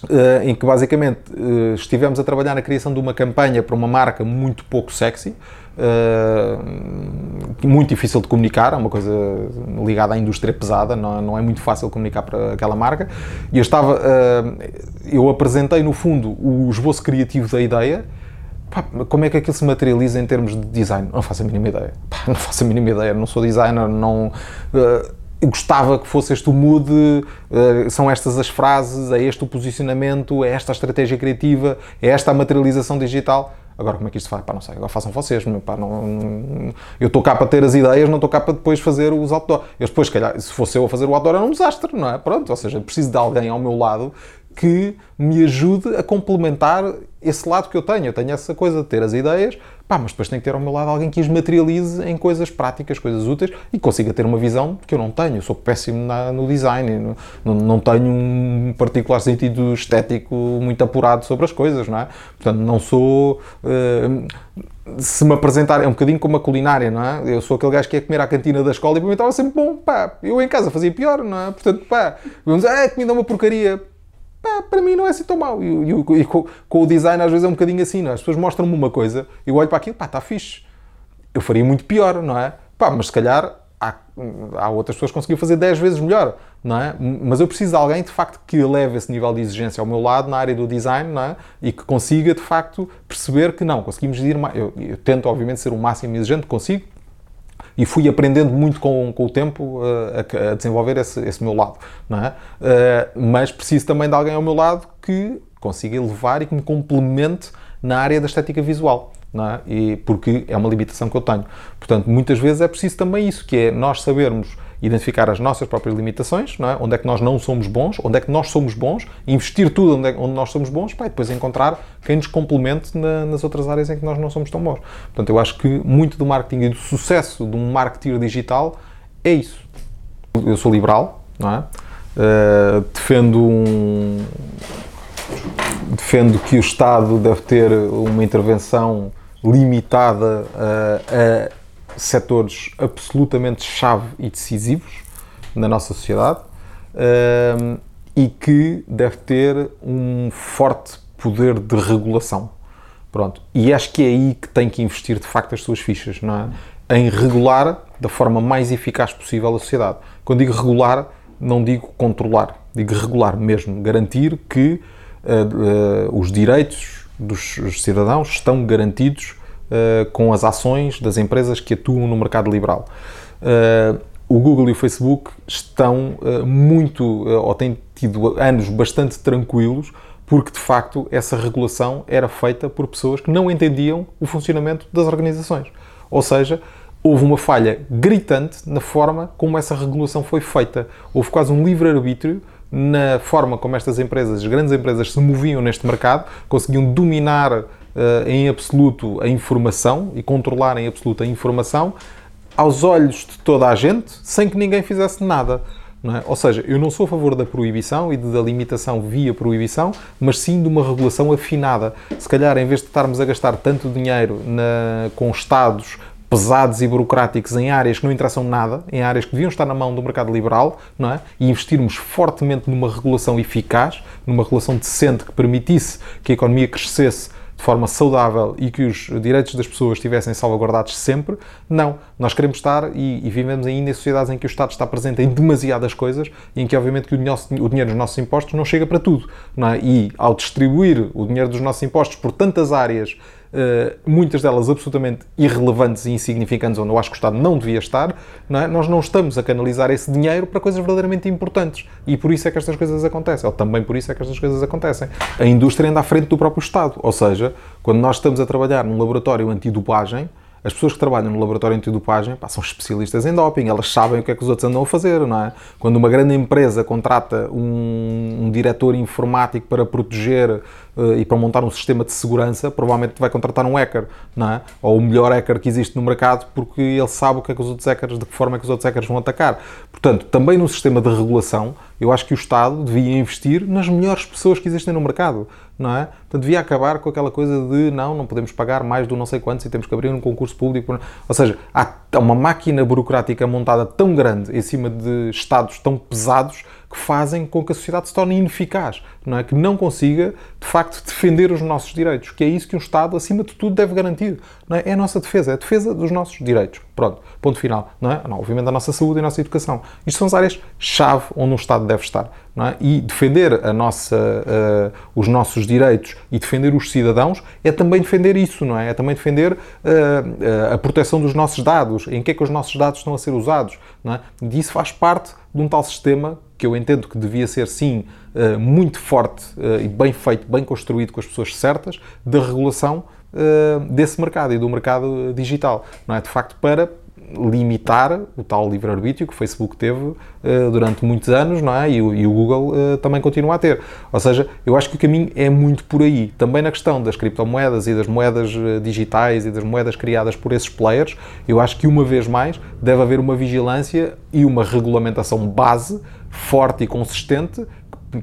Uh, em que basicamente uh, estivemos a trabalhar na criação de uma campanha para uma marca muito pouco sexy, uh, muito difícil de comunicar, é uma coisa ligada à indústria pesada, não, não é muito fácil comunicar para aquela marca. E eu estava, eu apresentei no fundo o esboço criativo da ideia. Pá, como é que aquilo se materializa em termos de design? Não faço a mínima ideia. Pá, não faço a mínima ideia. Não sou designer, não gostava que fosse este o mood, uh, são estas as frases, é este o posicionamento, é esta a estratégia criativa, é esta a materialização digital. Agora, como é que isto faz? Pá, não sei, agora façam vocês. Pá, não, não, eu estou cá para ter as ideias, não estou cá para depois fazer os outdoor. Eu depois, se calhar, se fosse eu a fazer o outdoor, era um desastre, não é? Pronto, ou seja, preciso de alguém ao meu lado que me ajude a complementar esse lado que eu tenho. Eu tenho essa coisa de ter as ideias, pá, mas depois tenho que ter ao meu lado alguém que as materialize em coisas práticas, coisas úteis e consiga ter uma visão que eu não tenho. Eu sou péssimo na, no design, não, não tenho um particular sentido estético muito apurado sobre as coisas, não é? Portanto, não sou. Uh, se me apresentar, é um bocadinho como a culinária, não é? Eu sou aquele gajo que ia comer à cantina da escola e para mim estava sempre bom, pá. Eu em casa fazia pior, não é? Portanto, pá, vamos dizer, ah, comida é uma porcaria pá, para mim não é assim tão mau. E, e, e com, com, o design às vezes é um bocadinho assim, não é? As pessoas mostram-me uma coisa, eu olho para aquilo, pá, está fixe. Eu faria muito pior, não é? Pá, mas se calhar há, há outras pessoas que conseguiam fazer 10 vezes melhor, não é? Mas eu preciso de alguém, de facto, que eleve esse nível de exigência ao meu lado na área do design, não é? E que consiga, de facto, perceber que não, conseguimos ir mais. Eu, eu tento, obviamente, ser o máximo exigente, consigo, e fui aprendendo muito com, com o tempo uh, a, a, desenvolver esse, esse, meu lado, não é? Uh, mas preciso também de alguém ao meu lado que consiga elevar e que me complemente na área da estética visual. É? E porque é uma limitação que eu tenho. Portanto, muitas vezes é preciso também isso, que é nós sabermos identificar as nossas próprias limitações, é? onde é que nós não somos bons, onde é que nós somos bons, investir tudo onde, é, onde nós somos bons, pá, e depois encontrar quem nos complemente na, nas outras áreas em que nós não somos tão bons. Portanto, eu acho que muito do marketing e do sucesso de um marketing digital é isso. Eu sou liberal, não é? Uh, defendo um, defendo que o Estado deve ter uma intervenção limitada a, a setores absolutamente chave e decisivos na nossa sociedade um, e que deve ter um forte poder de regulação. Pronto. E acho que é aí que tem que investir de facto as suas fichas, não é? Em regular da forma mais eficaz possível a sociedade. Quando digo regular, não digo controlar, digo regular mesmo, garantir que uh, uh, os direitos dos cidadãos estão garantidos uh, com as ações das empresas que atuam no mercado liberal. Uh, o Google e o Facebook estão uh, muito, ou têm tido anos bastante tranquilos, porque de facto essa regulação era feita por pessoas que não entendiam o funcionamento das organizações. Ou seja, houve uma falha gritante na forma como essa regulação foi feita. Houve quase um livre-arbítrio na forma como estas empresas, as grandes empresas, se moviam neste mercado, conseguiam dominar em absoluto a informação e controlar em absoluto a informação aos olhos de toda a gente, sem que ninguém fizesse nada. É? Ou seja, eu não sou a favor da proibição e da limitação via proibição, mas sim de uma regulação afinada. Se calhar, em vez de estarmos a gastar tanto dinheiro na, com Estados pesados e burocráticos em áreas que não interessam nada, em áreas que deviam estar na mão do mercado liberal, não é? E investirmos fortemente numa regulação eficaz, numa regulação decente que permitisse que a economia crescesse de forma saudável e que os direitos das pessoas estivessem salvaguardados sempre. Não. Nós queremos estar e, e, vivemos ainda em sociedades em que o Estado está presente em demasiadas coisas e em que, obviamente, que o, o dinheiro dos nossos impostos não chega para tudo. É? E, ao distribuir o dinheiro dos nossos impostos por tantas áreas muitas delas absolutamente irrelevantes e insignificantes, onde eu acho que o Estado não devia estar, não é? nós não estamos a canalizar esse dinheiro para coisas verdadeiramente importantes. E por isso é que estas coisas acontecem, ou também por isso é que estas coisas acontecem. A indústria anda à frente do próprio Estado, ou seja, quando nós estamos a trabalhar num laboratório antidopagem, as pessoas que trabalham no laboratório antidopagem pá, são especialistas em doping, elas sabem o que é que os outros andam a fazer, não é? Quando uma grande empresa contrata um, um diretor informático para proteger uh, e para montar um sistema de segurança, provavelmente vai contratar um hacker, não é? Ou o melhor hacker que existe no mercado porque ele sabe o que é que os outros hackers, de que forma é que os outros hackers vão atacar. Portanto, também no sistema de regulação, eu acho que o Estado devia investir nas melhores pessoas que existem no mercado não é? Portanto, devia acabar com aquela coisa de não, não podemos pagar mais do não sei quantos e temos que abrir um concurso público. Ou seja, há uma máquina burocrática montada tão grande em cima de Estados tão pesados que fazem com que a sociedade se torne ineficaz, não é? Que não consiga, de facto, defender os nossos direitos, que é isso que um Estado, acima de tudo, deve garantir. Não é? é a nossa defesa, é a defesa dos nossos direitos. Pronto, ponto final. Não é? Não, obviamente a nossa saúde e a nossa educação. Isto são as áreas-chave onde um Estado deve estar. Não é? E defender a nossa, uh, os nossos direitos e defender os cidadãos é também defender isso, não é? É também defender uh, uh, a proteção dos nossos dados, em que é que os nossos dados estão a ser usados. Não é? E isso faz parte de um tal sistema que eu entendo que devia ser, sim, muito forte e bem feito, bem construído com as pessoas certas, da regulação uh, desse mercado e do mercado digital, não é? De facto, para limitar o tal livre-arbítrio que o Facebook teve durante muitos anos, não é? E o, e o Google também continua a ter. Ou seja, eu acho que o caminho é muito por aí. Também na questão das criptomoedas e das moedas digitais e das moedas criadas por esses players, eu acho que uma vez mais deve haver uma vigilância e uma regulamentação base forte e consistente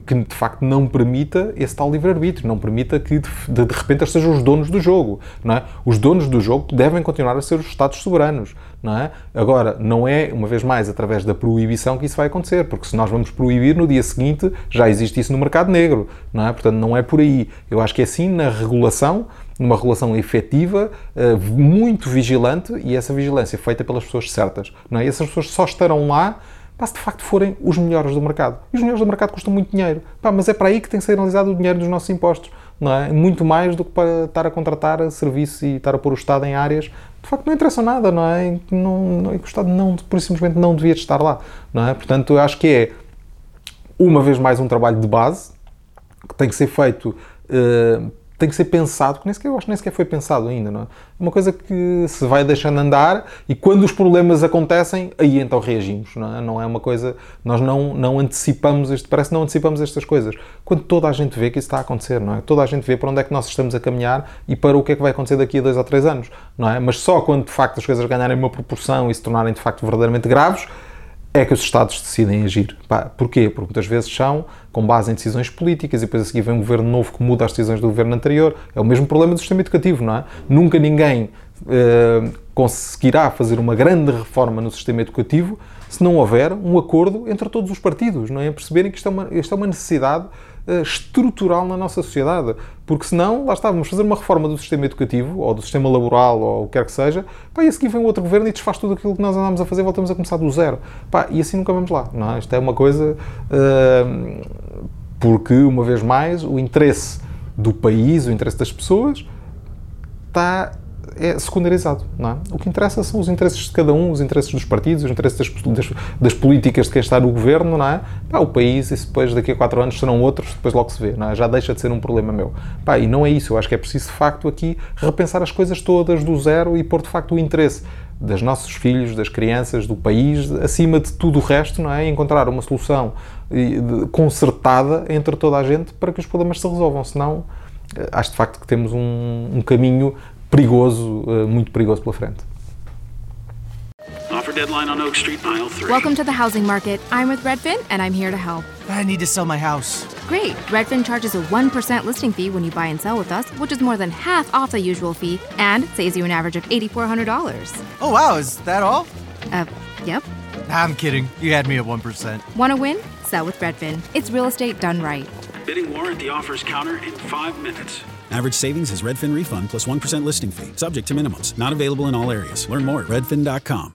que de facto não permita esse tal livre-arbítrio, não permita que de, de, repente sejam os donos do jogo. Não é? Os donos do jogo devem continuar a ser os Estados soberanos. Não é? Agora, não é, uma vez mais, através da proibição que isso vai acontecer, porque se nós vamos proibir, no dia seguinte já existe isso no mercado negro. Não é? Portanto, não é por aí. Eu acho que é sim na regulação, numa regulação efetiva, eh, muito vigilante e essa vigilância feita pelas pessoas certas. Não é? E essas pessoas só estarão lá pá, se de facto forem os melhores do mercado. E os melhores do mercado custam muito dinheiro. Pá, mas é para aí que tem que ser analisado o dinheiro dos nossos impostos. Não é? Muito mais do que para estar a contratar serviços e estar a pôr o Estado em áreas de facto não interessa nada, não é? Não, não, o Estado não, por simplesmente não devia estar lá, não é? Portanto, eu acho que é, uma vez mais, um trabalho de base que tem que ser feito uh, tem que ser pensado, que nem sequer, eu acho que nem sequer foi pensado ainda, não é? É uma coisa que se vai deixando andar e quando os problemas acontecem, aí então reagimos, não é? Não é uma coisa, nós não, não antecipamos, este, parece que não antecipamos estas coisas. Quando toda a gente vê que isso está a acontecer, não é? Toda a gente vê para onde é que nós estamos a caminhar e para o que é que vai acontecer daqui a dois ou três anos, não é? Mas só quando de facto as coisas ganharem uma proporção e se tornarem de facto verdadeiramente graves, é que os Estados decidem agir. Porquê? Porque muitas vezes são com base em decisões políticas e depois a seguir vem um governo novo que muda as decisões do governo anterior. É o mesmo problema do sistema educativo, não é? Nunca ninguém uh, conseguirá fazer uma grande reforma no sistema educativo se não houver um acordo entre todos os partidos, não é? Perceberem que isto é uma, isto é uma necessidade estrutural na nossa sociedade. Porque senão, lá está, vamos fazer uma reforma do sistema educativo, ou do sistema laboral, ou o que quer que seja, pá, e a seguir vem outro governo e desfaz tudo aquilo que nós andámos a fazer, voltamos a começar do zero. Pá, e assim nunca vamos lá, não é? Isto é uma coisa... Uh, porque, uma vez mais, o interesse do país, o interesse das pessoas, está é secundarizado. Não é? O que interessa são os interesses de cada um, os interesses dos partidos, os interesses das, das, das políticas de quem está no governo, não é? Pá, o país, e depois daqui a quatro anos serão outros, depois logo se vê, não é? Já deixa de ser um problema meu. Pá, e não é isso, eu acho que é preciso de facto aqui repensar as coisas todas do zero e pôr de facto o interesse dos nossos filhos, das crianças, do país, acima de tudo o resto, não é? Encontrar uma solução concertada entre toda a gente para que os problemas se resolvam, senão eh, acho de facto que temos um, um caminho perigoso, uh, muito perigoso pela frente. Offer deadline on Oak Street, aisle 3. Welcome to the housing market. I'm with Redfin and I'm here to help. I need to sell my house. Great. Redfin charges a 1% listing fee when you buy and sell with us, which is more than half off the usual fee and saves you an average of $8,400. Oh, wow. Is that all? Uh, yep. I'm kidding. You had me at 1%. Want to win? Sell with Redfin. It's real estate done right. Bidding war at the offers counter in five minutes. Average savings is Redfin refund plus 1 listing fee. Subject to minimums. Not available in all areas. Learn more at redfin.com.